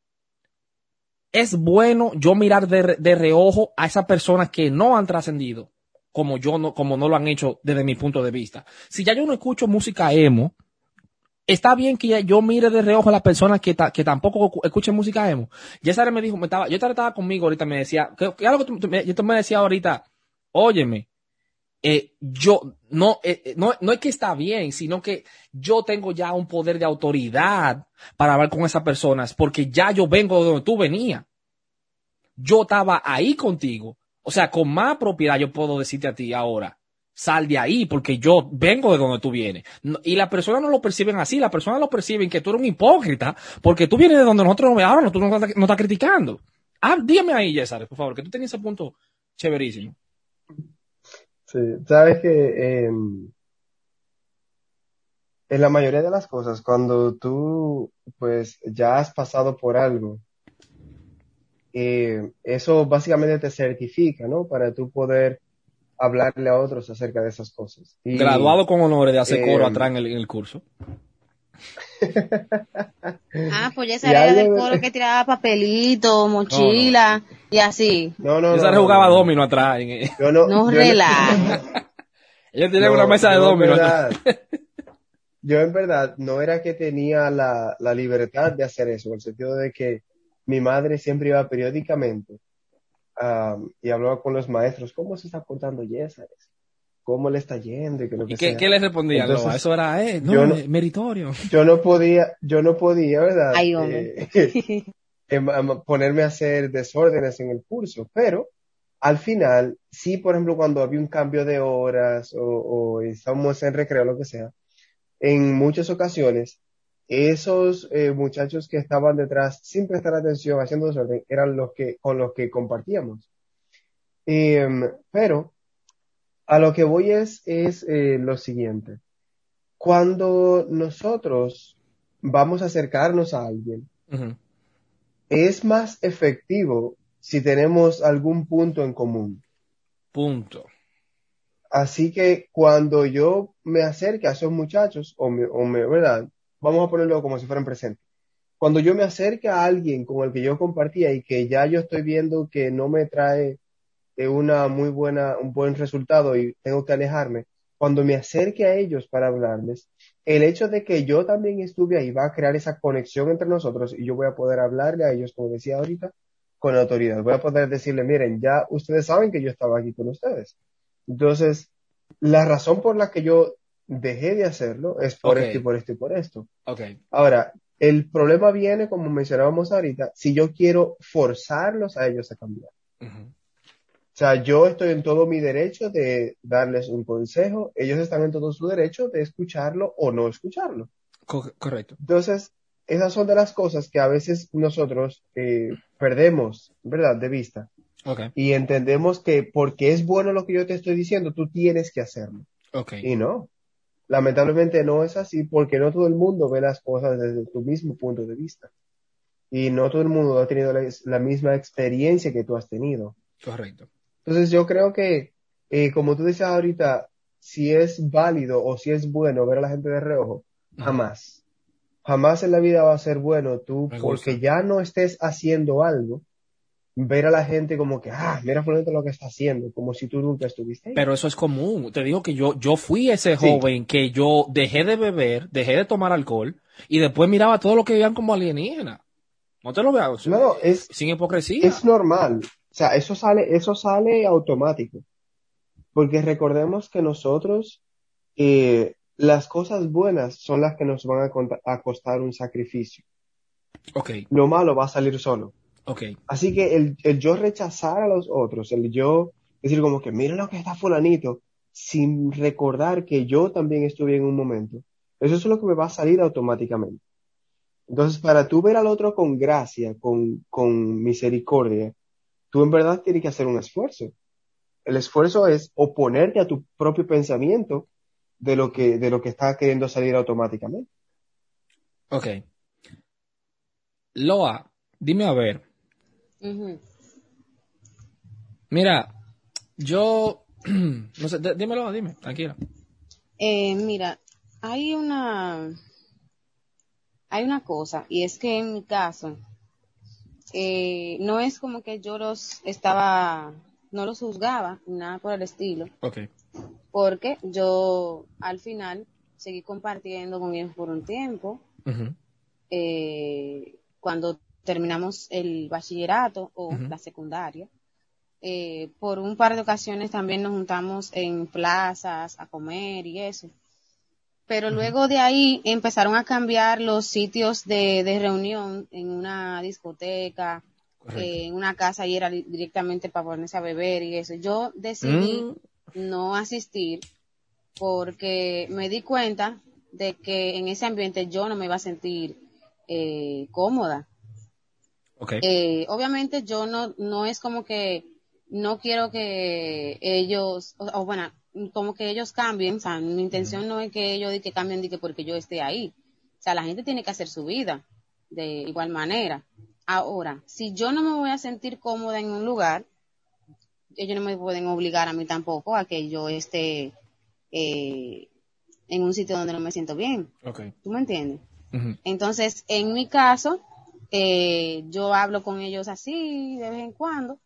Speaker 2: es bueno yo mirar de, de reojo a esas personas que no han trascendido como yo no, como no lo han hecho desde mi punto de vista. Si ya yo no escucho música emo, está bien que yo mire de reojo a las personas que, ta- que tampoco escu- escuchen música emo. Ya Sara me dijo, me estaba, yo estaba conmigo ahorita, me decía, yo tú me decía ahorita, óyeme, eh, yo, no, eh, eh, no, no es que está bien, sino que yo tengo ya un poder de autoridad para hablar con esas personas, porque ya yo vengo de donde tú venías. Yo estaba ahí contigo. O sea, con más propiedad yo puedo decirte a ti ahora, sal de ahí, porque yo vengo de donde tú vienes. Y las personas no lo perciben así, las personas lo perciben que tú eres un hipócrita, porque tú vienes de donde nosotros no no, tú no, no estás criticando. Ah, dígame ahí, César, por favor, que tú tenías ese punto chéverísimo.
Speaker 4: Sí, sabes que en, en la mayoría de las cosas, cuando tú pues ya has pasado por algo, eh, eso básicamente te certifica, ¿no? Para tú poder hablarle a otros acerca de esas cosas. Y,
Speaker 2: Graduado con honores de hacer
Speaker 4: eh,
Speaker 2: coro atrás en el, en el curso.
Speaker 3: Ah, pues esa era del
Speaker 4: de-
Speaker 3: coro que tiraba papelito, mochila y así.
Speaker 4: No, no, no.
Speaker 2: César
Speaker 4: no,
Speaker 2: jugaba
Speaker 4: no.
Speaker 2: domino atrás. en-
Speaker 4: Yo no,
Speaker 3: No
Speaker 4: yo
Speaker 3: relaja.
Speaker 2: Ella tenía
Speaker 4: No,
Speaker 2: una mesa de domino.
Speaker 4: verdad- yo en verdad no era que tenía la, la libertad de hacer eso, en el sentido de que mi madre siempre iba periódicamente am, y hablaba con los maestros, ¿cómo se está portando Yesar? ¿Cómo le está yendo? Y, que lo que
Speaker 2: ¿Y qué,
Speaker 4: sea.
Speaker 2: qué le?
Speaker 4: Entonces,
Speaker 2: Loa? Eso era, eh, no,
Speaker 4: yo no-
Speaker 2: eh, meritorio.
Speaker 4: Yo no podía, yo no podía, ¿verdad?
Speaker 3: Ay, hombre.
Speaker 4: Eh, em- ponerme a hacer desórdenes en el curso, pero al final, sí, por ejemplo, cuando había un cambio de horas o, o estábamos en recreo, lo que sea, en muchas ocasiones, esos eh, muchachos que estaban detrás, sin prestar atención, haciendo desorden, eran los que, con los que compartíamos. Em, pero a lo que voy es, es eh, lo siguiente. Cuando nosotros vamos a acercarnos a alguien, es más efectivo si tenemos algún punto en común.
Speaker 2: Punto.
Speaker 4: Así que cuando yo me acerque a esos muchachos, o me, o me- ¿verdad? Vamos a ponerlo como si fueran presentes. Cuando yo me acerque a alguien con el que yo compartía y que ya yo estoy viendo que no me trae una muy buena, un buen resultado y tengo que alejarme, cuando me acerque a ellos para hablarles, el hecho de que yo también estuve ahí va a crear esa conexión entre nosotros y yo voy a poder hablarle a ellos, como decía ahorita, con autoridad. Voy a poder decirle, miren, ya ustedes saben que yo estaba aquí con ustedes. Entonces, la razón por la que yo dejé de hacerlo es por esto y por esto y por esto.
Speaker 2: Ok.
Speaker 4: Ahora, el problema viene, como mencionábamos ahorita, si yo quiero forzarlos a ellos a cambiar. O sea, yo estoy en todo mi derecho de darles un consejo, ellos están en todo su derecho de escucharlo o no escucharlo.
Speaker 2: Co- correcto.
Speaker 4: Entonces, esas son de las cosas que a veces nosotros eh, perdemos, ¿verdad?, de vista.
Speaker 2: Ok.
Speaker 4: Y entendemos que porque es bueno lo que yo te estoy diciendo, tú tienes que hacerlo.
Speaker 2: Ok.
Speaker 4: Y no. Lamentablemente no es así porque no todo el mundo ve las cosas desde tu mismo punto de vista. Y no todo el mundo ha tenido la, la misma experiencia que tú has tenido.
Speaker 2: Correcto.
Speaker 4: Entonces yo creo que, eh, como tú dices ahorita, si es válido o si es bueno ver a la gente de reojo,
Speaker 2: Ajá.
Speaker 4: jamás. Jamás en la vida va a ser bueno tú, porque ya no estés haciendo algo, ver a la gente como que, ah, mira fulanito lo que está haciendo, como si tú nunca estuviste ahí.
Speaker 2: Pero eso es común. Te digo que yo, yo fui ese
Speaker 4: Sí.
Speaker 2: joven que yo dejé de beber, dejé de tomar alcohol y después miraba todo lo que veían como alienígena. No te lo veas.
Speaker 4: No, no, es,
Speaker 2: Sin hipocresía.
Speaker 4: es normal. O sea, eso sale, eso sale automático. Porque recordemos que nosotros, eh, las cosas buenas son las que nos van a, a costar un sacrificio.
Speaker 2: Ok,
Speaker 4: Lo malo va a salir solo.
Speaker 2: Ok.
Speaker 4: Así que el, el yo rechazar a los otros, el yo decir como que miren lo que está fulanito, sin recordar que yo también estuve en un momento, eso es lo que me va a salir automáticamente. Entonces, para tú ver al otro con gracia, con, con misericordia, tú en verdad tienes que hacer un esfuerzo. El esfuerzo es oponerte a tu propio pensamiento de lo que, de lo que está queriendo salir automáticamente.
Speaker 2: Ok. Loa, dime a ver. Mira, yo, no sé, dímelo, dime, tranquila.
Speaker 3: Eh, mira, hay una, hay una cosa, y es que en mi caso, eh, no es como que yo los estaba, no los juzgaba, nada por el estilo, porque yo al final seguí compartiendo con ellos por un tiempo, eh, cuando terminamos el bachillerato o la secundaria. Eh, por un par de ocasiones también nos juntamos en plazas a comer y eso. Pero luego de ahí empezaron a cambiar los sitios de, de reunión en una discoteca eh, en una casa y era directamente para ponerse a beber y eso. Yo decidí
Speaker 2: Mm.
Speaker 3: no asistir porque me di cuenta de que en ese ambiente yo no me iba a sentir eh, cómoda. Eh, obviamente yo no, no es como que no quiero que ellos, o, o bueno, como que ellos cambien, o sea, mi intención no es que ellos di que cambien que porque yo esté ahí. O sea, la gente tiene que hacer su vida de igual manera. Ahora, si yo no me voy a sentir cómoda en un lugar, ellos no me pueden obligar a mí tampoco a que yo esté eh, en un sitio donde no me siento bien. ¿Tú me entiendes? Entonces, en mi caso, eh, yo hablo con ellos así de vez en cuando,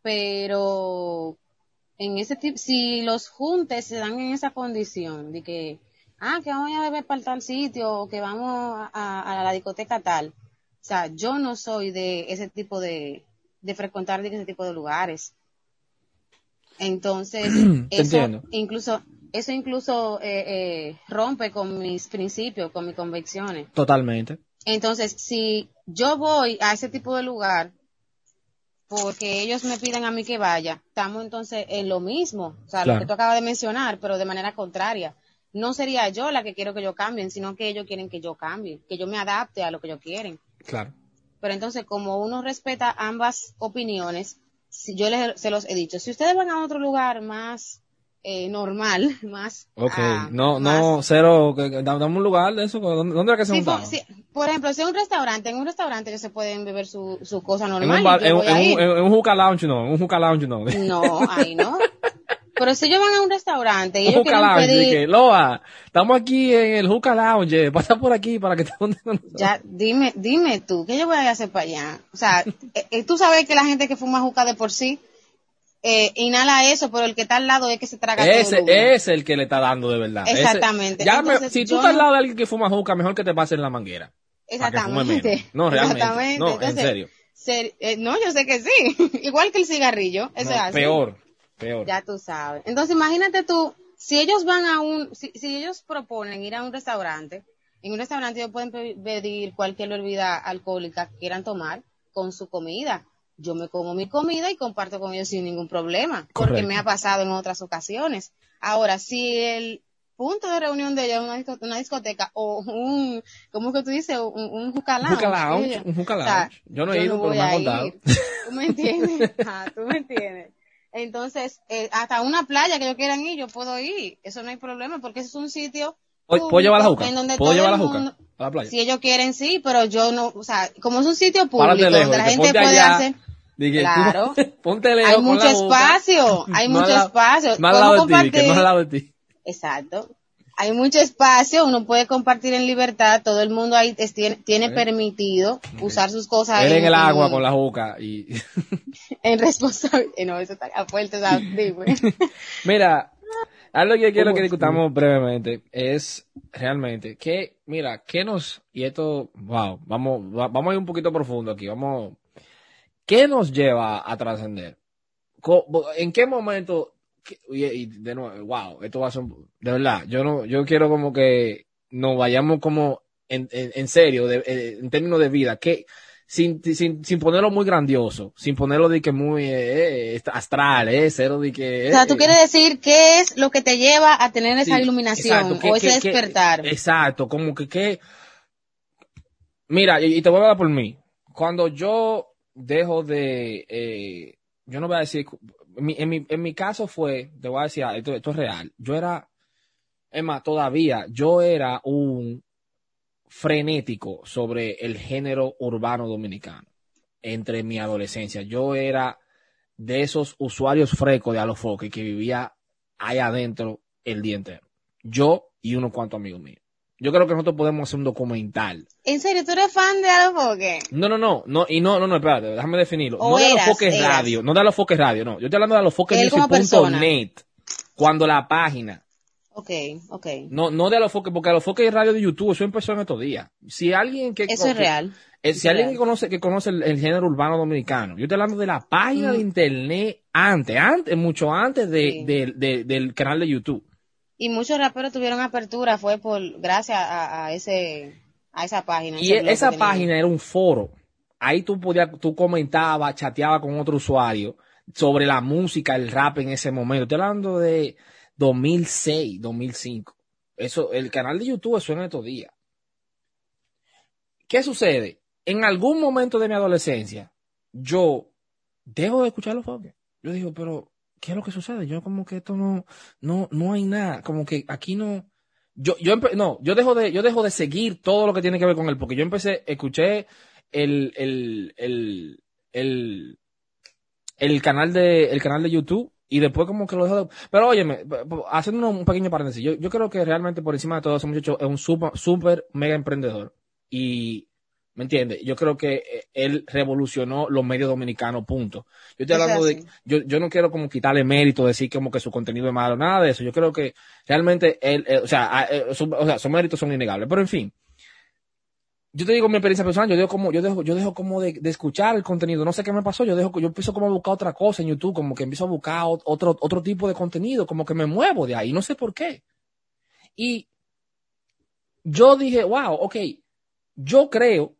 Speaker 3: pero en ese tipo, si los juntes se dan en esa condición de que, ah, que vamos a beber para tal sitio, o que vamos a, a la discoteca tal, o sea, yo no soy de ese tipo de, de frecuentar de ese tipo de lugares. Entonces, eso
Speaker 2: entiendo.
Speaker 3: incluso, eso incluso eh, eh, rompe con mis principios, con mis convicciones.
Speaker 2: Totalmente.
Speaker 3: Entonces, si yo voy a ese tipo de lugar porque ellos me piden a mí que vaya, estamos entonces en lo mismo, o sea,
Speaker 2: Claro.
Speaker 3: lo que tú acabas de mencionar, pero de manera contraria. No sería yo la que quiero que ellos cambien, sino que ellos quieren que yo cambie, que yo me adapte a lo que ellos quieren.
Speaker 2: Claro.
Speaker 3: Pero entonces, como uno respeta ambas opiniones, si yo les, se los he dicho, si ustedes van a otro lugar más eh, normal, más...
Speaker 2: Ok.
Speaker 3: ah,
Speaker 2: no,
Speaker 3: más-
Speaker 2: no, cero. que- que- Dame un lugar de eso. ¿Dónde, dónde que se
Speaker 3: Sí, por, sí, por ejemplo, si es un restaurante, en un restaurante ellos se pueden beber su, su cosa
Speaker 2: En
Speaker 3: normal.
Speaker 2: un, bar, en,
Speaker 3: voy
Speaker 2: en un,
Speaker 3: ir.
Speaker 2: en un hookah lounge no, en un hookah lounge no.
Speaker 3: No, ahí no. Pero si ellos van a un restaurante y
Speaker 2: Un
Speaker 3: ellos
Speaker 2: hookah lounge,
Speaker 3: pedir,
Speaker 2: dije, Loa, estamos aquí en el hookah lounge, pasa por aquí para que te nosotros.
Speaker 3: ya, dime, dime tú, ¿qué yo voy a hacer para allá? O sea, eh, eh, tú sabes que la gente que fuma juca de por sí, eh, inhala eso, pero el que está al lado es que se traga
Speaker 2: Ese
Speaker 3: todo. el
Speaker 2: es el que le está dando de verdad. Ese-
Speaker 3: Exactamente.
Speaker 2: ya me- si tú estás al lado de alguien que fuma juca, mejor que te pasen la manguera.
Speaker 3: Exactamente.
Speaker 2: No, realmente.
Speaker 3: Exactamente.
Speaker 2: No, en serio.
Speaker 3: ser- eh, no, yo sé que sí. Igual que el cigarrillo. Eso
Speaker 2: No,
Speaker 3: es así.
Speaker 2: peor, peor.
Speaker 3: Ya tú sabes. Entonces, imagínate tú, si ellos van a un, si, si ellos proponen ir a un restaurante, en un restaurante ellos pueden pe- pedir cualquier bebida alcohólica que quieran tomar con su comida. Yo me como mi comida y comparto con ellos sin ningún problema, porque
Speaker 2: Correcto.
Speaker 3: me ha pasado en otras ocasiones. Ahora, si el punto de reunión de ellos es una, disco- una discoteca o un, ¿cómo es que tú dices? Un, un hookah lounge.
Speaker 2: Lounge, un hookah
Speaker 3: O sea,
Speaker 2: lounge. Yo no he ido, pero
Speaker 3: voy
Speaker 2: me han contado.
Speaker 3: ¿Tú me entiendes? Ah, tú me entiendes. Entonces, eh, hasta una playa que yo quieran ir, yo puedo ir. Eso no hay problema, porque es un sitio.
Speaker 2: ¿Puedo llevar la juca?
Speaker 3: en donde
Speaker 2: ¿Puedo llevar la juca
Speaker 3: mundo-
Speaker 2: a la playa?
Speaker 3: Si ellos quieren, sí, pero yo no, o sea, como es un sitio público
Speaker 2: lejos,
Speaker 3: donde la gente puede
Speaker 2: allá.
Speaker 3: hacer.
Speaker 2: Dije, tú-
Speaker 3: Claro.
Speaker 2: ponte lejos
Speaker 3: Hay mucho espacio, hay mucho espacio.
Speaker 2: No al lado de ti, que al lado de ti.
Speaker 3: Exacto. Hay mucho espacio, uno puede compartir en libertad, todo el mundo ahí es- tiene, tiene permitido usar sus cosas
Speaker 2: Él en el agua con la juca y...
Speaker 3: en responsabilidad. No, eso está fuerte, ¿sabes? Dime.
Speaker 2: Mira, algo que quiero
Speaker 4: ¿Cómo
Speaker 2: que discutamos brevemente es realmente que, mira, ¿qué nos, y esto, wow, vamos, va- vamos a ir un poquito profundo aquí, vamos, ¿qué nos lleva a trascender? ¿En qué momento, qué- y, de nuevo, wow, esto va a ser, de verdad, yo no, yo quiero como que nos vayamos como en, en, en serio, de- en términos de vida, que, sin, sin, sin ponerlo muy grandioso, sin ponerlo de que muy eh, eh, astral, eh, cero de que...
Speaker 3: O sea, tú
Speaker 2: eh,
Speaker 3: quieres decir qué es lo que te lleva a tener esa
Speaker 2: Sí,
Speaker 3: iluminación
Speaker 2: exacto, que-
Speaker 3: o ese
Speaker 2: que- que-
Speaker 3: despertar.
Speaker 2: exacto, como que, que mira, y, y te voy a hablar por mí. Cuando yo dejo de, eh, yo no voy a decir, en mi, en mi, en mi caso fue, te voy a decir, esto, esto es real. Yo era, es más, todavía, yo era un frenético sobre el género urbano dominicano entre mi adolescencia. Yo era de esos usuarios frescos de Alofoque que vivía ahí adentro el día entero. Yo y unos cuantos amigos míos. Yo creo que nosotros podemos hacer un documental.
Speaker 3: ¿En serio? ¿Tú eres fan de Alofoque?
Speaker 2: No, no, no, no, y no, no, no, espérate, déjame definirlo.
Speaker 3: O
Speaker 2: no de Alofoque. Radio, no de Alofoque Radio, no. Yo estoy hablando de alofoquemusic.net. Cuando la página,
Speaker 3: Ok, ok.
Speaker 2: no, no de Alofoque, porque Alofoque y Radio de YouTube, eso empezó en estos días. Si alguien que...
Speaker 3: Eso es
Speaker 2: que-
Speaker 3: real.
Speaker 2: Eh, si
Speaker 3: es
Speaker 2: alguien
Speaker 3: real.
Speaker 2: que conoce, que conoce el, el género urbano dominicano, yo estoy hablando de la página de
Speaker 3: Mm.
Speaker 2: internet antes, antes, mucho antes de,
Speaker 3: Sí.
Speaker 2: de- de- del canal de YouTube.
Speaker 3: Y muchos raperos tuvieron apertura, fue por gracias a, a ese a esa página.
Speaker 2: Y esa página era un foro ahí tú podías, tú comentabas, chateabas con otro usuario sobre la música, el rap en ese momento. Estoy hablando de 2006, 2005. Eso, el canal de YouTube suena en estos días. ¿Qué sucede? En algún momento de mi adolescencia, yo dejo de escuchar los podcasts. Yo digo, pero, ¿qué es lo que sucede? Yo como que esto no, no, no hay nada, como que aquí no, yo, yo, no, yo dejo de, yo dejo de seguir todo lo que tiene que ver con él, porque yo empecé, escuché el, el, el, el, el canal de, el canal de YouTube y después como que lo dejo de, pero óyeme, haciendo un, pequeño paréntesis, yo, yo creo que realmente por encima de todo ese muchacho es un super, super mega emprendedor y, ¿me entiendes? Yo creo que eh, él revolucionó los medios dominicanos, punto. Yo estoy hablando de, yo, yo no quiero como quitarle mérito, decir como que su contenido es malo, nada de eso. Yo creo que realmente él, eh, o sea, eh, su- o sea, sus méritos son innegables. Pero en fin, yo te digo mi experiencia personal, yo dejo como, yo dejo, yo dejo como de, escuchar el contenido. No sé qué me pasó, yo dejo, yo empiezo como a buscar otra cosa en YouTube, como que empiezo a buscar ot- otro, otro tipo de contenido, como que me muevo de ahí, no sé por qué. Y yo dije, wow, ok, yo creo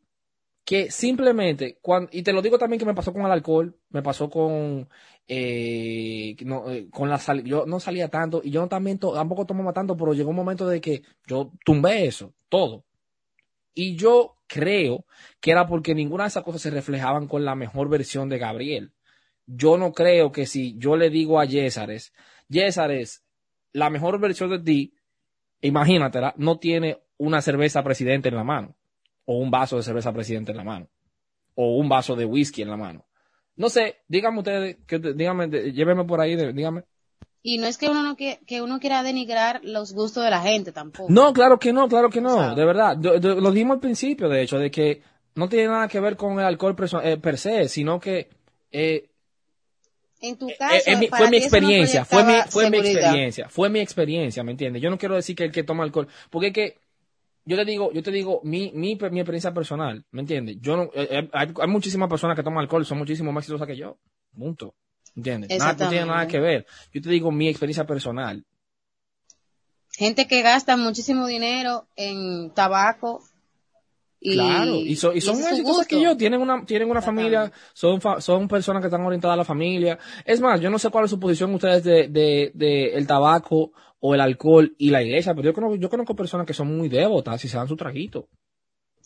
Speaker 2: que simplemente, cuando, y te lo digo también que me pasó con el alcohol, me pasó con, eh, eh, con la sal, yo no salía tanto y yo también to- tampoco tomaba tanto, pero llegó un momento de que yo tumbé eso, todo. Y yo creo que era porque ninguna de esas cosas se reflejaban con la mejor versión de Gabriel. Yo no creo que si yo le digo a Yésares, Yésares, la mejor versión de ti, imagínatela, no tiene una cerveza presidente en la mano, o un vaso de cerveza presidente en la mano, o un vaso de whisky en la mano. No sé, díganme ustedes, que, díganme, llévenme por ahí, díganme.
Speaker 3: Y no es que uno no que, que uno quiera denigrar los gustos de la gente tampoco.
Speaker 2: No, claro que no, claro que no, de verdad. De- de- lo dijimos al principio, de hecho, de que no tiene nada que ver con el alcohol eh, per se, sino que eh,
Speaker 3: En tu
Speaker 2: eh,
Speaker 3: caso,
Speaker 2: eh, mi- fue mi
Speaker 3: no
Speaker 2: experiencia, fue mi, fue mi experiencia, fue mi experiencia, ¿me entiendes? Yo no quiero decir que el que toma alcohol, porque es que yo te digo, yo te digo mi, mi, mi experiencia personal, ¿me entiendes? Yo no, hay, hay muchísimas personas que toman alcohol son muchísimo más exitosas que yo, punto, ¿entiendes? Nada, no tiene nada que ver. Yo te digo mi experiencia personal.
Speaker 3: Gente que gasta muchísimo dinero en tabaco. Y,
Speaker 2: Claro, y, so- y son exitosas que yo, tienen una, tienen una familia, son, fa- son personas que están orientadas a la familia. Es más, yo no sé cuál es su posición ustedes de, de, de el tabaco o el alcohol y la iglesia, pero yo conozco, yo conozco personas que son muy devotas y se dan su traguito.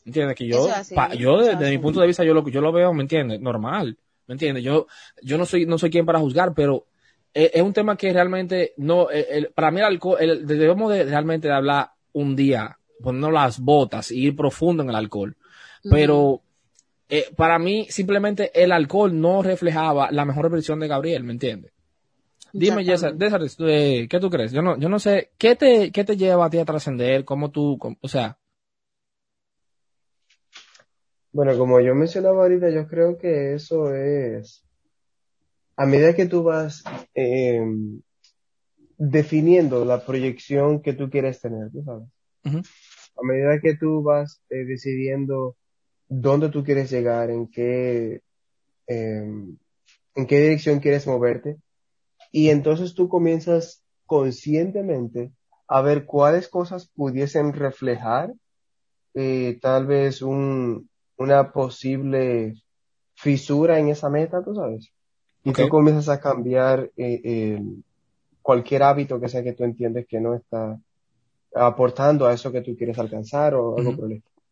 Speaker 2: ¿Entiendes? Que yo,
Speaker 3: así,
Speaker 2: pa- yo desde
Speaker 3: es
Speaker 2: mi punto de vista, yo lo, yo lo veo, ¿me entiendes? Normal, ¿me entiendes? Yo, yo no soy, no soy quien para juzgar, pero es, es un tema que realmente no, el- el- para mí el alcohol, el- debemos de realmente de hablar un día, ponernos las botas y ir profundo en el alcohol. Pero eh, para mí simplemente el alcohol no reflejaba la mejor versión de Gabriel, ¿me entiendes? Dime, eh, ¿qué tú crees? Yo no, yo no sé, ¿qué te, qué te lleva a ti a trascender? ¿Cómo tú, cómo- o sea,
Speaker 4: Bueno, como yo mencionaba ahorita, yo creo que eso es, a medida que tú vas eh, definiendo la proyección que tú quieres tener, ¿tú sabes? A medida que tú vas eh, decidiendo dónde tú quieres llegar, en qué, eh, en qué dirección quieres moverte, y entonces tú comienzas conscientemente a ver cuáles cosas pudiesen reflejar eh, tal vez un, una posible fisura en esa meta, tú sabes. Y tú comienzas a cambiar eh, cualquier hábito que sea que tú entiendes que no está aportando a eso que tú quieres alcanzar o algo por el estilo.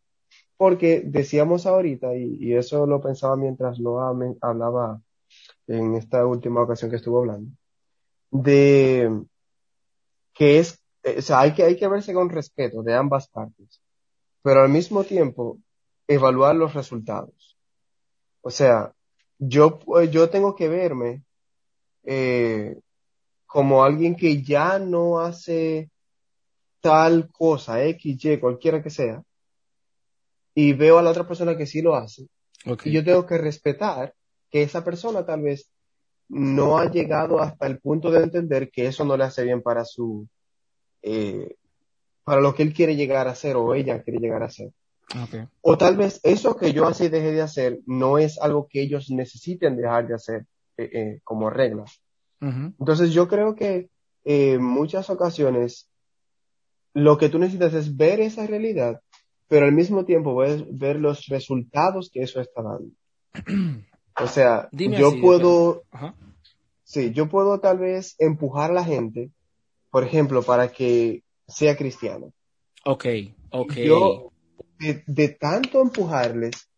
Speaker 4: Porque decíamos ahorita, y, y eso lo pensaba mientras Noah me hablaba en esta última ocasión que estuvo hablando, de que es, o sea, hay que, hay que verse con respeto de ambas partes, pero al mismo tiempo evaluar los resultados. O sea, yo, eh, yo tengo que verme eh, como alguien que ya no hace tal cosa, X, Y, cualquiera que sea, y veo a la otra persona que sí lo hace,
Speaker 2: ok.
Speaker 4: y yo tengo que respetar que esa persona tal vez no ha llegado hasta el punto de entender que eso no le hace bien para su, eh, para lo que él quiere llegar a hacer o ella quiere llegar a hacer.
Speaker 2: Ok.
Speaker 4: O tal vez eso que yo y dejé de hacer no es algo que ellos necesiten dejar de hacer eh, eh, como regla. Entonces yo creo que eh, en muchas ocasiones lo que tú necesitas es ver esa realidad pero al mismo tiempo ves, ver los resultados que eso está dando. O sea,
Speaker 2: Dime
Speaker 4: yo
Speaker 2: así,
Speaker 4: puedo,
Speaker 2: Ajá.
Speaker 4: sí, yo puedo tal vez empujar a la gente, por ejemplo, para que sea cristiano.
Speaker 2: Ok, ok.
Speaker 4: Yo, de, de tanto empujarles,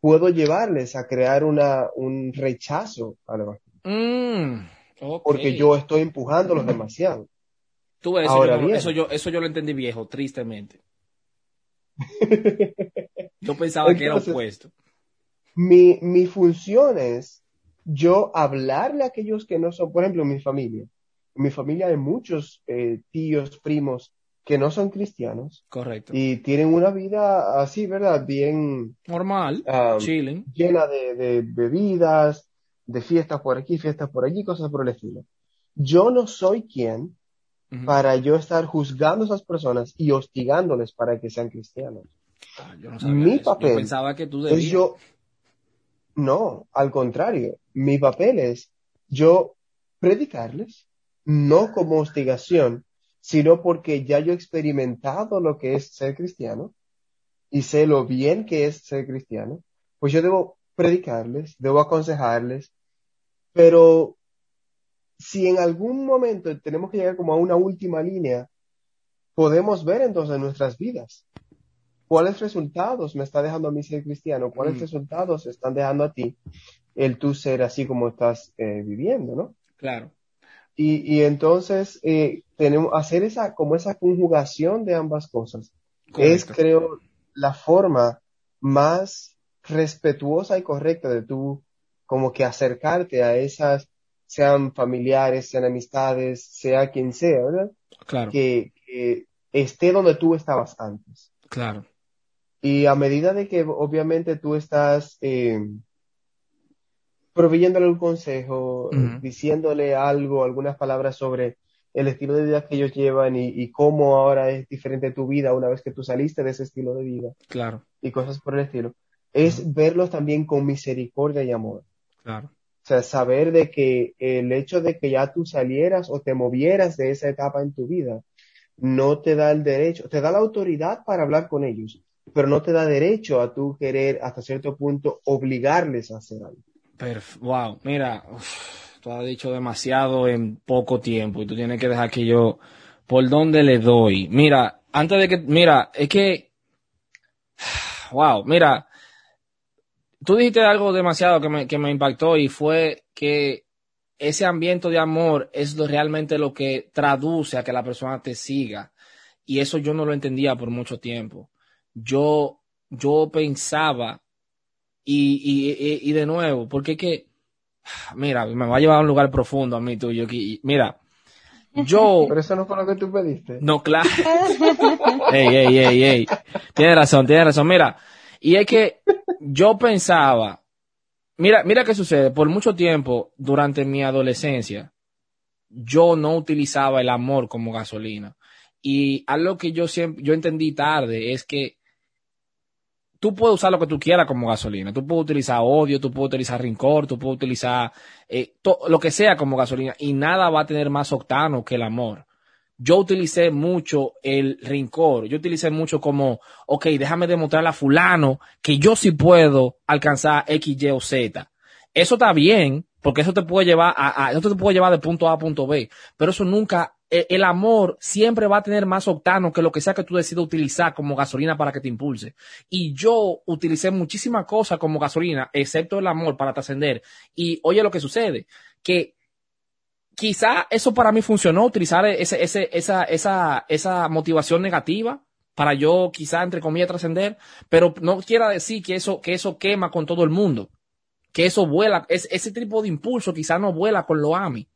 Speaker 4: puedo llevarles a crear una, un rechazo al evangelio,
Speaker 2: Mm,
Speaker 4: porque yo estoy empujándolos demasiado.
Speaker 2: Tú eso,
Speaker 4: Ahora
Speaker 2: yo,
Speaker 4: bien.
Speaker 2: eso, yo, eso yo lo entendí viejo, tristemente. Yo pensaba que era opuesto.
Speaker 4: Mi, mi función es yo hablarle a aquellos que no son, por ejemplo, mi familia. En mi familia hay muchos eh, tíos, primos que no son cristianos
Speaker 2: Correcto.
Speaker 4: y tienen una vida así, ¿verdad? Bien
Speaker 2: Normal, chilling.
Speaker 4: llena de, de bebidas, de fiestas por aquí, fiestas por allí, cosas por el estilo. Yo no soy quien para yo estar juzgando a esas personas y hostigándoles para que sean cristianos.
Speaker 2: Ah, yo no sabía
Speaker 4: mi
Speaker 2: eso. Yo
Speaker 4: papel
Speaker 2: pensaba que tú debías.
Speaker 4: yo, no, al contrario, mi papel es yo predicarles, no como hostigación, sino porque ya yo he experimentado lo que es ser cristiano y sé lo bien que es ser cristiano, pues yo debo predicarles, debo aconsejarles, pero si en algún momento tenemos que llegar como a una última línea, podemos ver entonces nuestras vidas. ¿Cuáles resultados me está dejando a mí ser cristiano? ¿Cuáles
Speaker 2: Mm.
Speaker 4: resultados están dejando a ti el tú ser así como estás eh, viviendo, ¿no?
Speaker 2: Claro.
Speaker 4: Y, y entonces eh, tenemos hacer esa como esa conjugación de ambas cosas es creo la forma más respetuosa y correcta de tú como que acercarte a esas sean familiares, sean amistades, sea quien sea, ¿verdad?
Speaker 2: Claro,
Speaker 4: Que, que esté donde tú estabas antes.
Speaker 2: claro.
Speaker 4: Y a medida de que obviamente tú estás eh, proveyéndole un consejo, eh, diciéndole algo, algunas palabras sobre el estilo de vida que ellos llevan y, y cómo ahora es diferente tu vida una vez que tú saliste de ese estilo de vida
Speaker 2: Claro,
Speaker 4: y cosas por el estilo, es verlos también con misericordia y amor.
Speaker 2: claro.
Speaker 4: O sea, saber de que el hecho de que ya tú salieras o te movieras de esa etapa en tu vida no te da el derecho, te da la autoridad para hablar con ellos, pero no te da derecho a tú querer hasta cierto punto obligarles a hacer algo.
Speaker 2: Wow, mira, uf, tú has dicho demasiado en poco tiempo y tú tienes que dejar que yo, ¿por dónde le doy? Mira, antes de que, mira, es que, wow, mira, tú dijiste algo demasiado que me, que me impactó y fue que ese ambiente de amor es lo, realmente lo que traduce a que la persona te siga. Y eso yo no lo entendía por mucho tiempo. Yo, yo pensaba y, y, y, de nuevo, porque es que, mira, me va a llevar a un lugar profundo a mí, tú y. Mira, yo,
Speaker 4: Pero eso no fue lo que tú pediste.
Speaker 2: no, claro. ey, ey, ey, ey. Tienes razón, tienes razón. Mira, y es que yo pensaba, mira, mira qué sucede. Por mucho tiempo, durante mi adolescencia, yo no utilizaba el amor como gasolina. Y algo que yo siempre, yo entendí tarde es que tú puedes usar lo que tú quieras como gasolina. Tú puedes utilizar odio, tú puedes utilizar rincor, tú puedes utilizar eh, lo que sea como gasolina y nada va a tener más octano que el amor. Yo utilicé mucho el rincor, yo utilicé mucho como, ok, déjame demostrarle a fulano que yo sí puedo alcanzar X, Y o Z. Eso está bien, porque eso te puede llevar a, a- eso te puede llevar de punto A a punto B, pero eso nunca, el amor siempre va a tener más octano que lo que sea que tú decidas utilizar como gasolina para que te impulse. Y yo utilicé muchísimas cosas como gasolina, excepto el amor para trascender. Y oye lo que sucede, que quizá eso para mí funcionó, utilizar ese, ese, esa, esa, esa motivación negativa para yo quizá entre comillas trascender, pero no quiera decir que eso, que eso quema con todo el mundo, que eso vuela, es, ese tipo de impulso quizá no vuela con lo AMI.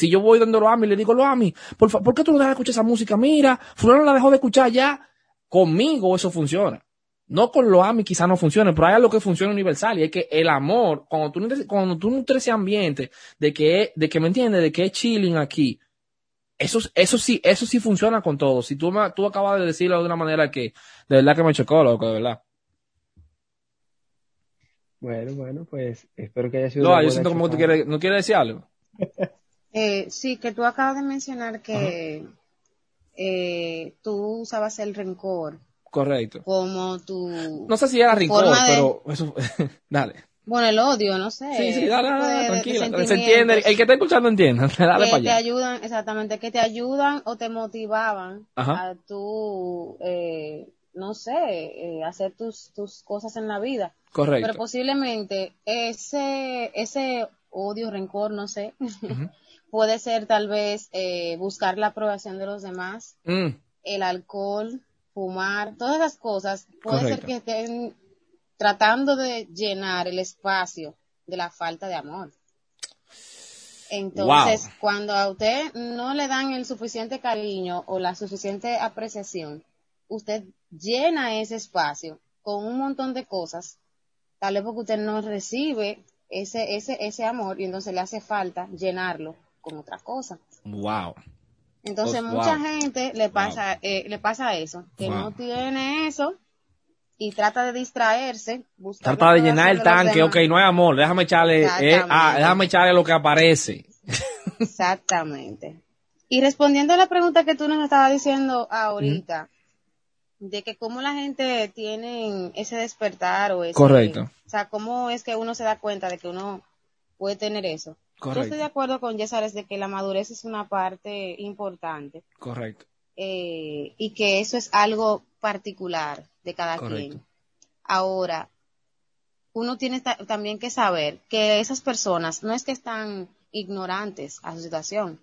Speaker 2: Si yo voy donde lo AMI y le digo, lo AMI, por, ¿por qué tú no dejas de escuchar esa música? Mira, fulano la dejó de escuchar ya. Conmigo eso funciona. No con lo AMI quizá no funcione, pero hay algo que funciona universal y es que el amor, cuando tú, cuando tú nutres ese ambiente de que, de que me entiendes, de que es chilling aquí, eso, eso sí, eso sí funciona con todo. Si tú, me- tú acabas de decirlo de una manera que, de verdad que me chocó, loco, de verdad.
Speaker 4: Bueno, bueno, pues espero que haya sido
Speaker 2: No, yo siento como que tú quieres, ¿no quieres decir algo?
Speaker 3: Eh, sí, que tú acabas de mencionar que eh, tú usabas el rencor
Speaker 2: Correcto.
Speaker 3: como tu...
Speaker 2: No sé si era
Speaker 3: forma de-
Speaker 2: pero eso, dale.
Speaker 3: Bueno, el odio, no sé.
Speaker 2: Sí, sí, dale, dale,
Speaker 3: de
Speaker 2: tranquila. Se entiende. El que está escuchando entiende. Dale
Speaker 3: que
Speaker 2: para
Speaker 3: te
Speaker 2: allá.
Speaker 3: ayudan, exactamente, que te ayudan o te motivaban
Speaker 2: Ajá.
Speaker 3: a tú, eh, no sé, eh, hacer tus, tus cosas en la vida.
Speaker 2: Correcto.
Speaker 3: Pero posiblemente ese, ese odio, rencor, no sé, puede ser tal vez eh, buscar la aprobación de los demás,
Speaker 2: Mm,
Speaker 3: el alcohol, fumar, todas esas cosas, puede ser que estén tratando de llenar el espacio de la falta de amor. Entonces,
Speaker 2: Wow.
Speaker 3: cuando a usted no le dan el suficiente cariño o la suficiente apreciación, usted llena ese espacio con un montón de cosas, tal vez porque usted no recibe ese, ese, ese amor y entonces le hace falta llenarlo con otra cosa.
Speaker 2: wow.
Speaker 3: Entonces,
Speaker 2: Pues,
Speaker 3: mucha
Speaker 2: wow.
Speaker 3: gente le pasa, eh, le pasa eso, que
Speaker 2: Wow.
Speaker 3: no tiene eso y trata de distraerse,
Speaker 2: Trata de llenar el tanque, ok, no hay amor, déjame echarle, eh, ah, déjame echarle lo que aparece.
Speaker 3: Exactamente. Y respondiendo a la pregunta que tú nos estabas diciendo ahorita, de que cómo la gente tiene ese despertar o ese...
Speaker 2: Correcto.
Speaker 3: O sea, cómo es que uno se da cuenta de que uno puede tener eso. Yo estoy de acuerdo con Yesares de que la madurez es una parte importante
Speaker 2: Correcto.
Speaker 3: eh, y que eso es algo particular de cada
Speaker 2: Correcto.
Speaker 3: quien. Ahora, uno tiene ta- también que saber que esas personas no es que están ignorantes a su situación.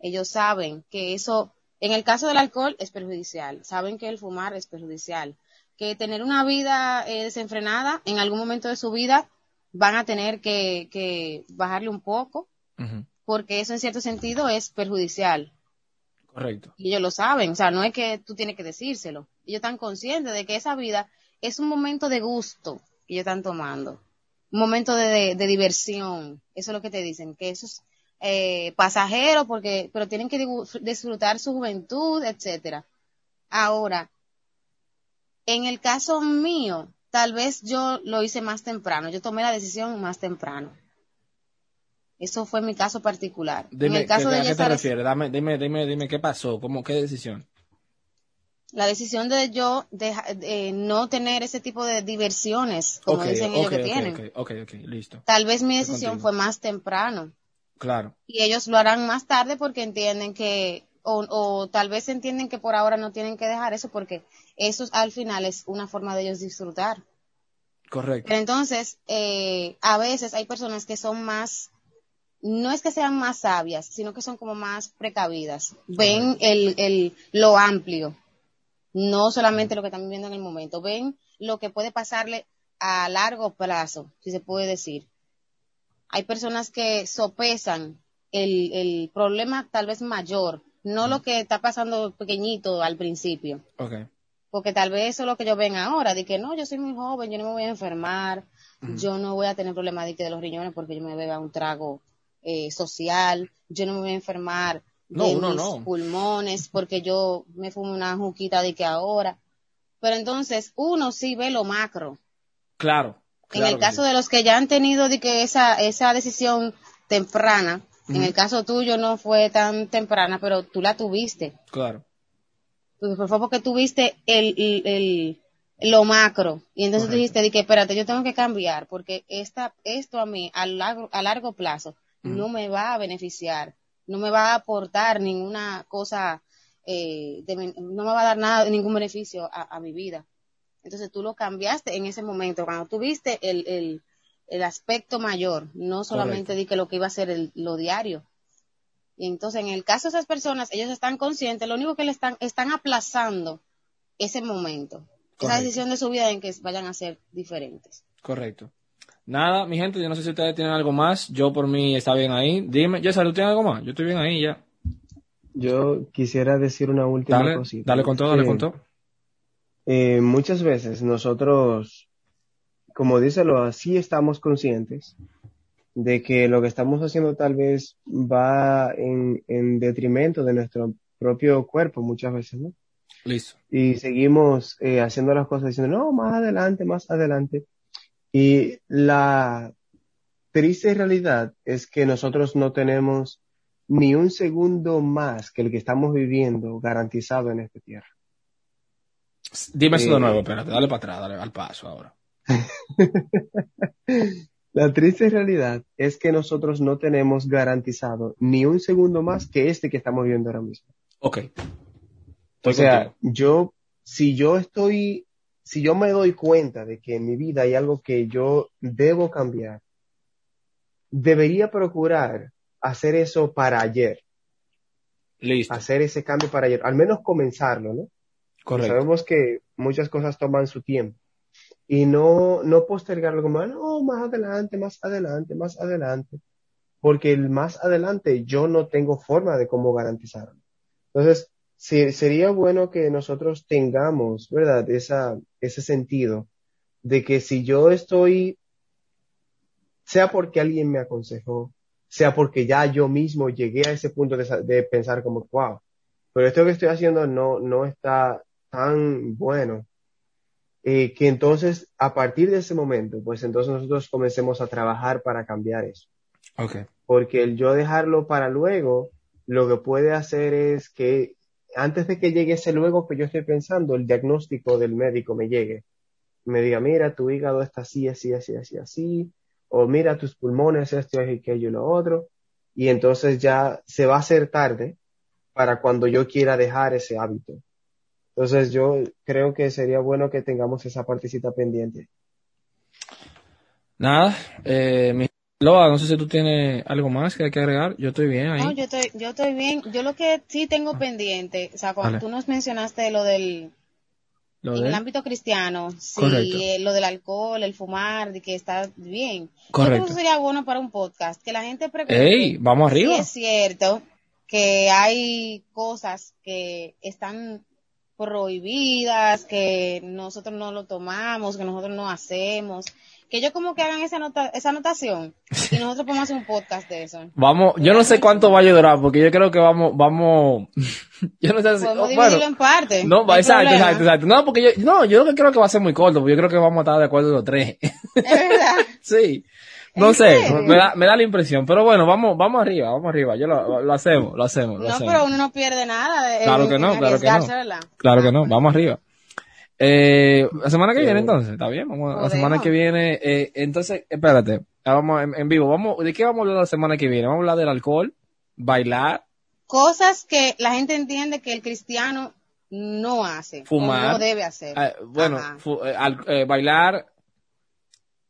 Speaker 3: Ellos saben que eso, en el caso del alcohol, es perjudicial. Saben que el fumar es perjudicial. Que tener una vida eh, desenfrenada en algún momento de su vida van a tener que, que bajarle un poco, porque eso en cierto sentido es perjudicial.
Speaker 2: Correcto.
Speaker 3: Y ellos lo saben, o sea, no es que tú tienes que decírselo. Ellos están conscientes de que esa vida es un momento de gusto que ellos están tomando. Un momento de, de- de diversión. Eso es lo que te dicen, que eso es eh, pasajero, porque, pero tienen que disfrutar su juventud, etcétera. Ahora, en el caso mío, tal vez yo lo hice más temprano. Yo tomé la decisión más temprano. Eso fue mi caso particular.
Speaker 2: Dime,
Speaker 3: en el caso
Speaker 2: ¿qué-
Speaker 3: de
Speaker 2: ¿a qué te refieres? Dame, dime, dime, dime, ¿qué pasó? ¿Cómo, qué decisión?
Speaker 3: la decisión de yo deja- de no tener ese tipo de diversiones, como dicen ellos que tienen.
Speaker 2: ok, ok, ok, listo.
Speaker 3: Tal vez mi decisión fue más temprano
Speaker 2: Claro.
Speaker 3: y ellos lo harán más tarde porque entienden que, o, o tal vez entienden que por ahora no tienen que dejar eso porque eso al final es una forma de ellos disfrutar.
Speaker 2: Correcto.
Speaker 3: Pero entonces, eh, a veces hay personas que son más, no es que sean más sabias, sino que son como más precavidas. Ven el, el, lo amplio, no solamente lo que están viviendo en el momento, ven lo que puede pasarle a largo plazo, si se puede decir. Hay personas que sopesan el, el problema tal vez mayor, no lo que está pasando pequeñito al principio
Speaker 2: Ok.
Speaker 3: Porque tal vez eso es lo que ellos ven ahora, de que no, yo soy muy joven, yo no me voy a enfermar, yo no voy a tener problemas de, que de los riñones porque yo me beba un trago eh, social, yo no me voy a enfermar
Speaker 2: No,
Speaker 3: de mis
Speaker 2: no.
Speaker 3: pulmones porque yo me fumo una juquita de que ahora. Pero entonces uno sí ve lo macro.
Speaker 2: Claro.
Speaker 3: en el caso de los que ya han tenido de que esa, esa decisión temprana, en el caso tuyo no fue tan temprana, pero tú la tuviste.
Speaker 2: Claro.
Speaker 3: Pues fue porque tuviste el, el, el- lo macro y entonces
Speaker 2: Correcto.
Speaker 3: dijiste de que espérate yo tengo que cambiar porque esta esto a mí a largo, a largo plazo no me va a beneficiar no me va a aportar ninguna cosa eh, de no me va a dar nada ningún beneficio a, a mi vida entonces tú lo cambiaste en ese momento cuando tuviste el, el, el aspecto mayor no solamente
Speaker 2: Correcto.
Speaker 3: di que lo que iba a ser el- lo diario y entonces, en el caso de esas personas, ellos están conscientes, lo único que le están, están aplazando ese momento, esa decisión de su vida en que vayan a ser diferentes.
Speaker 2: Correcto. Nada, mi gente, yo no sé si ustedes tienen algo más. Yo por mí está bien ahí. Dime, Jessa, ¿tú tienes algo más? Yo estoy bien ahí ya.
Speaker 4: Yo quisiera decir una última
Speaker 2: Dale,
Speaker 4: cosita.
Speaker 2: dale con todo, dale
Speaker 4: Eh,
Speaker 2: con todo.
Speaker 4: eh, muchas veces nosotros, como díselo, así estamos conscientes de que lo que estamos haciendo tal vez va en, en detrimento de nuestro propio cuerpo muchas veces, ¿no?
Speaker 2: Listo.
Speaker 4: Y seguimos eh, haciendo las cosas diciendo, no, más adelante, más adelante. Y la triste realidad es que nosotros no tenemos ni un segundo más que el que estamos viviendo garantizado en esta tierra.
Speaker 2: Dime eso
Speaker 4: Eh,
Speaker 2: de nuevo, espérate, dale para atrás, dale al paso ahora.
Speaker 4: La triste realidad es que nosotros no tenemos garantizado ni un segundo más que este que estamos viviendo ahora mismo.
Speaker 2: Ok.
Speaker 4: O
Speaker 2: Estoy
Speaker 4: sea,
Speaker 2: contigo.
Speaker 4: yo, si yo estoy, si yo me doy cuenta de que en mi vida hay algo que yo debo cambiar, debería procurar hacer eso para ayer,
Speaker 2: Listo.
Speaker 4: hacer ese cambio para ayer, al menos comenzarlo, ¿no?
Speaker 2: Correcto.
Speaker 4: Sabemos que muchas cosas toman su tiempo y no, no postergarlo como, "Ah, no, más adelante, más adelante, más adelante, porque el más adelante yo no tengo forma de cómo garantizarlo. Entonces, sí, sería bueno que nosotros tengamos, ¿verdad? Esa, ese sentido de que si yo estoy, sea porque alguien me aconsejó, sea porque ya yo mismo llegué a ese punto de, de pensar como, wow, pero esto que estoy haciendo no, no está tan bueno, eh, que entonces a partir de ese momento, pues entonces nosotros comencemos a trabajar para cambiar eso.
Speaker 2: Ok.
Speaker 4: Porque el yo dejarlo para luego, lo que puede hacer es que antes de que llegue ese luego que yo estoy pensando, el diagnóstico del médico me llegue. Me diga, mira, tu hígado está así, así, así, así, así. O mira, tus pulmones, esto, aquello y lo otro. Y entonces ya se va a hacer tarde para cuando yo quiera dejar ese hábito. Entonces yo creo que sería bueno que tengamos esa partecita pendiente.
Speaker 2: Nada, eh, mi Loa, no sé si tú tienes algo más que hay que agregar. Yo estoy bien ahí.
Speaker 3: No, yo estoy, yo estoy bien. Yo lo que sí tengo pendiente, o sea, cuando tú nos mencionaste lo del,
Speaker 2: Lo
Speaker 3: en
Speaker 2: de-
Speaker 3: el ámbito cristiano, sí, eh, lo del alcohol, el fumar, de que está bien. Yo creo
Speaker 2: Correcto.
Speaker 3: que eso sería bueno para un podcast, que la gente pregunte.
Speaker 2: Ey, vamos arriba.
Speaker 3: Sí es cierto que hay cosas que están prohibidas, que nosotros no lo tomamos, que nosotros no hacemos, que ellos como que hagan esa nota, esa anotación y nosotros podemos hacer un podcast de eso.
Speaker 2: Vamos, yo no sé cuánto va a durar, porque yo creo que vamos, vamos, yo no sé si,
Speaker 3: Podemos
Speaker 2: oh,
Speaker 3: dividirlo
Speaker 2: bueno,
Speaker 3: en partes.
Speaker 2: no,
Speaker 3: hay
Speaker 2: exacto,
Speaker 3: problema.
Speaker 2: exacto, exacto. No, porque yo, no, yo creo que va a ser muy corto, porque yo creo que vamos a estar de acuerdo los tres.
Speaker 3: Es verdad.
Speaker 2: sí. No
Speaker 3: ¿En
Speaker 2: sé, me da, me da la impresión, pero bueno, vamos, vamos arriba, vamos arriba, yo lo, lo hacemos, lo hacemos, lo
Speaker 3: No,
Speaker 2: hacemos.
Speaker 3: pero uno no pierde nada. de-
Speaker 2: Claro
Speaker 3: en-
Speaker 2: que no, claro que no.
Speaker 3: ¿verdad?
Speaker 2: Claro que no, vamos arriba. Eh, la semana que viene entonces, está bien, vamos, la semana que viene, eh, entonces, espérate, ahora vamos en, en vivo, vamos, ¿de qué vamos a hablar la semana que viene? Vamos a hablar del alcohol, bailar,
Speaker 3: Cosas que la gente entiende que el cristiano no hace.
Speaker 2: Fumar.
Speaker 3: O no debe hacer.
Speaker 2: eh, bueno, fu- eh, al- eh, bailar,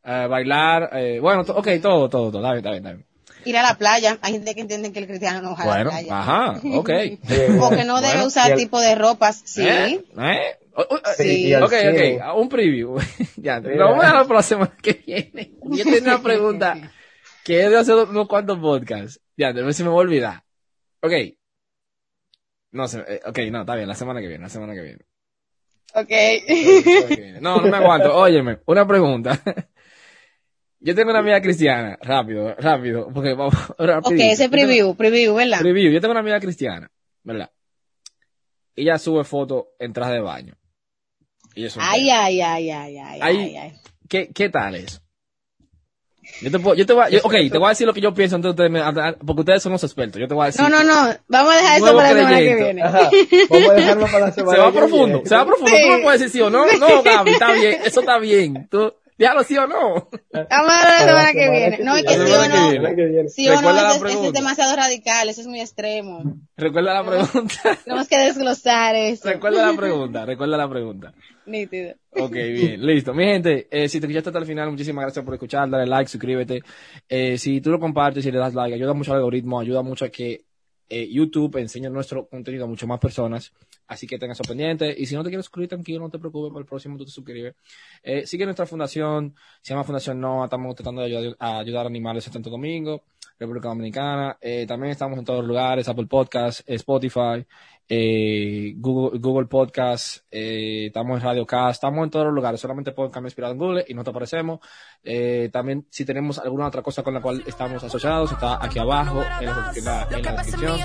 Speaker 2: eh, bailar, eh, bueno, to- ok, todo, todo, todo, está bien, está bien, está bien.
Speaker 3: Ir a la playa. Hay gente que entiende que el cristiano no va a la
Speaker 2: Bueno,
Speaker 3: playa.
Speaker 2: ajá, ok.
Speaker 3: O que no debe
Speaker 2: Bueno,
Speaker 3: usar
Speaker 4: el-
Speaker 3: tipo de ropas. Sí.
Speaker 2: ¿Eh? ¿Eh? Eh,
Speaker 3: Sí.
Speaker 2: Ok,
Speaker 4: cine.
Speaker 2: ok, un preview. ya, lo vamos a dejar para la semana que viene. Yo tenía una pregunta que de hacer unos cuantos podcasts. Ya, a ver si me voy a olvidar. Ok. No sé, eh, ok, no, está bien, la semana que viene, la semana que viene.
Speaker 3: Ok.
Speaker 2: No, no me aguanto. Óyeme, una pregunta. Yo tengo una amiga cristiana, rápido, rápido, porque vamos,
Speaker 3: ok,
Speaker 2: rapidito.
Speaker 3: ese preview, preview, ¿verdad?
Speaker 2: Preview. Yo tengo una amiga cristiana, ¿verdad? Ella sube fotos en traje de baño. Y eso
Speaker 3: Ay, ay, ay, ay, ay, ay, ay.
Speaker 2: ¿Qué, ¿Qué tal eso? Yo te puedo, yo te voy a, yo- ok, te voy a decir lo que yo pienso antes de ustedes me- porque ustedes son los expertos. Yo te voy a decir.
Speaker 3: No, no, no. Vamos a dejar eso para la semana que viene.
Speaker 4: Ajá. Vamos a dejarlo para la semana
Speaker 2: Se va
Speaker 4: que
Speaker 2: profundo,
Speaker 4: viene.
Speaker 2: se va profundo.
Speaker 3: Sí.
Speaker 2: Tú me puedes decir sí o no. No, Gaby, está bien, eso está bien. Tú, déjalo sí o no.
Speaker 3: Vamos a hablar la semana que viene. No, es que sí o no. Sí o no,
Speaker 2: Recuerda la
Speaker 3: ese, ese es
Speaker 2: pregunta.
Speaker 3: demasiado radical, eso es muy extremo.
Speaker 2: Recuerda la pregunta.
Speaker 3: Tenemos que desglosar eso.
Speaker 2: Recuerda la pregunta, recuerda la pregunta.
Speaker 3: Nítido.
Speaker 2: Ok, bien, listo. Mi gente, eh, si te escuchaste hasta el final, muchísimas gracias por escuchar, dale like, suscríbete. Eh, si tú lo compartes y le das like, ayuda mucho al algoritmo, ayuda mucho a que eh, YouTube enseñe nuestro contenido a muchas más personas. Así que tengas eso pendiente. Y si no te quieres suscribir, tranquilo, no te preocupes, para el próximo tú te suscribes. Eh, sigue nuestra fundación, se llama Fundación NOA, estamos tratando de ayudar a, ayudar animales en Santo Domingo, República Dominicana. Eh, también estamos en todos los lugares, Apple Podcasts, Spotify, eh, Google, Google Podcast, eh, estamos en Radio Cast, estamos en todos los lugares, solamente pueden cambiar inspirado en Google y no te aparecemos. Eh, también si tenemos alguna otra cosa con la cual estamos asociados, está aquí abajo en la, en la- en la descripción.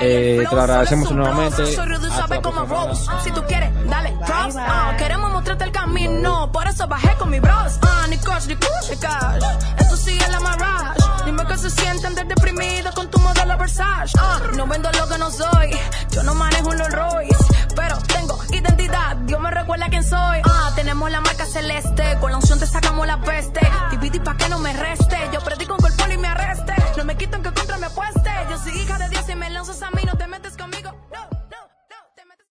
Speaker 2: Eh, te lo agradecemos nuevamente. Semana.
Speaker 5: Si tú quieres, dale. Ah, queremos mostrarte el camino. Por eso bajé con mi bros. Ah, ni coach, ni coach, ni cash. Esto sigue la marrage. Dime que se sienten andar deprimido con tu modelo Versace. Uh, no vendo lo que no soy, yo no manejo un Rolls pero tengo identidad. Dios me recuerda quién soy. Ah, tenemos la marca celeste, con la unción te sacamos la peste. Dividí pa' que no me reste. Yo predico con el y me arreste. No me quitan que contra me apueste. Yo soy hija de Dios y me lanzas a mí, no te metes conmigo.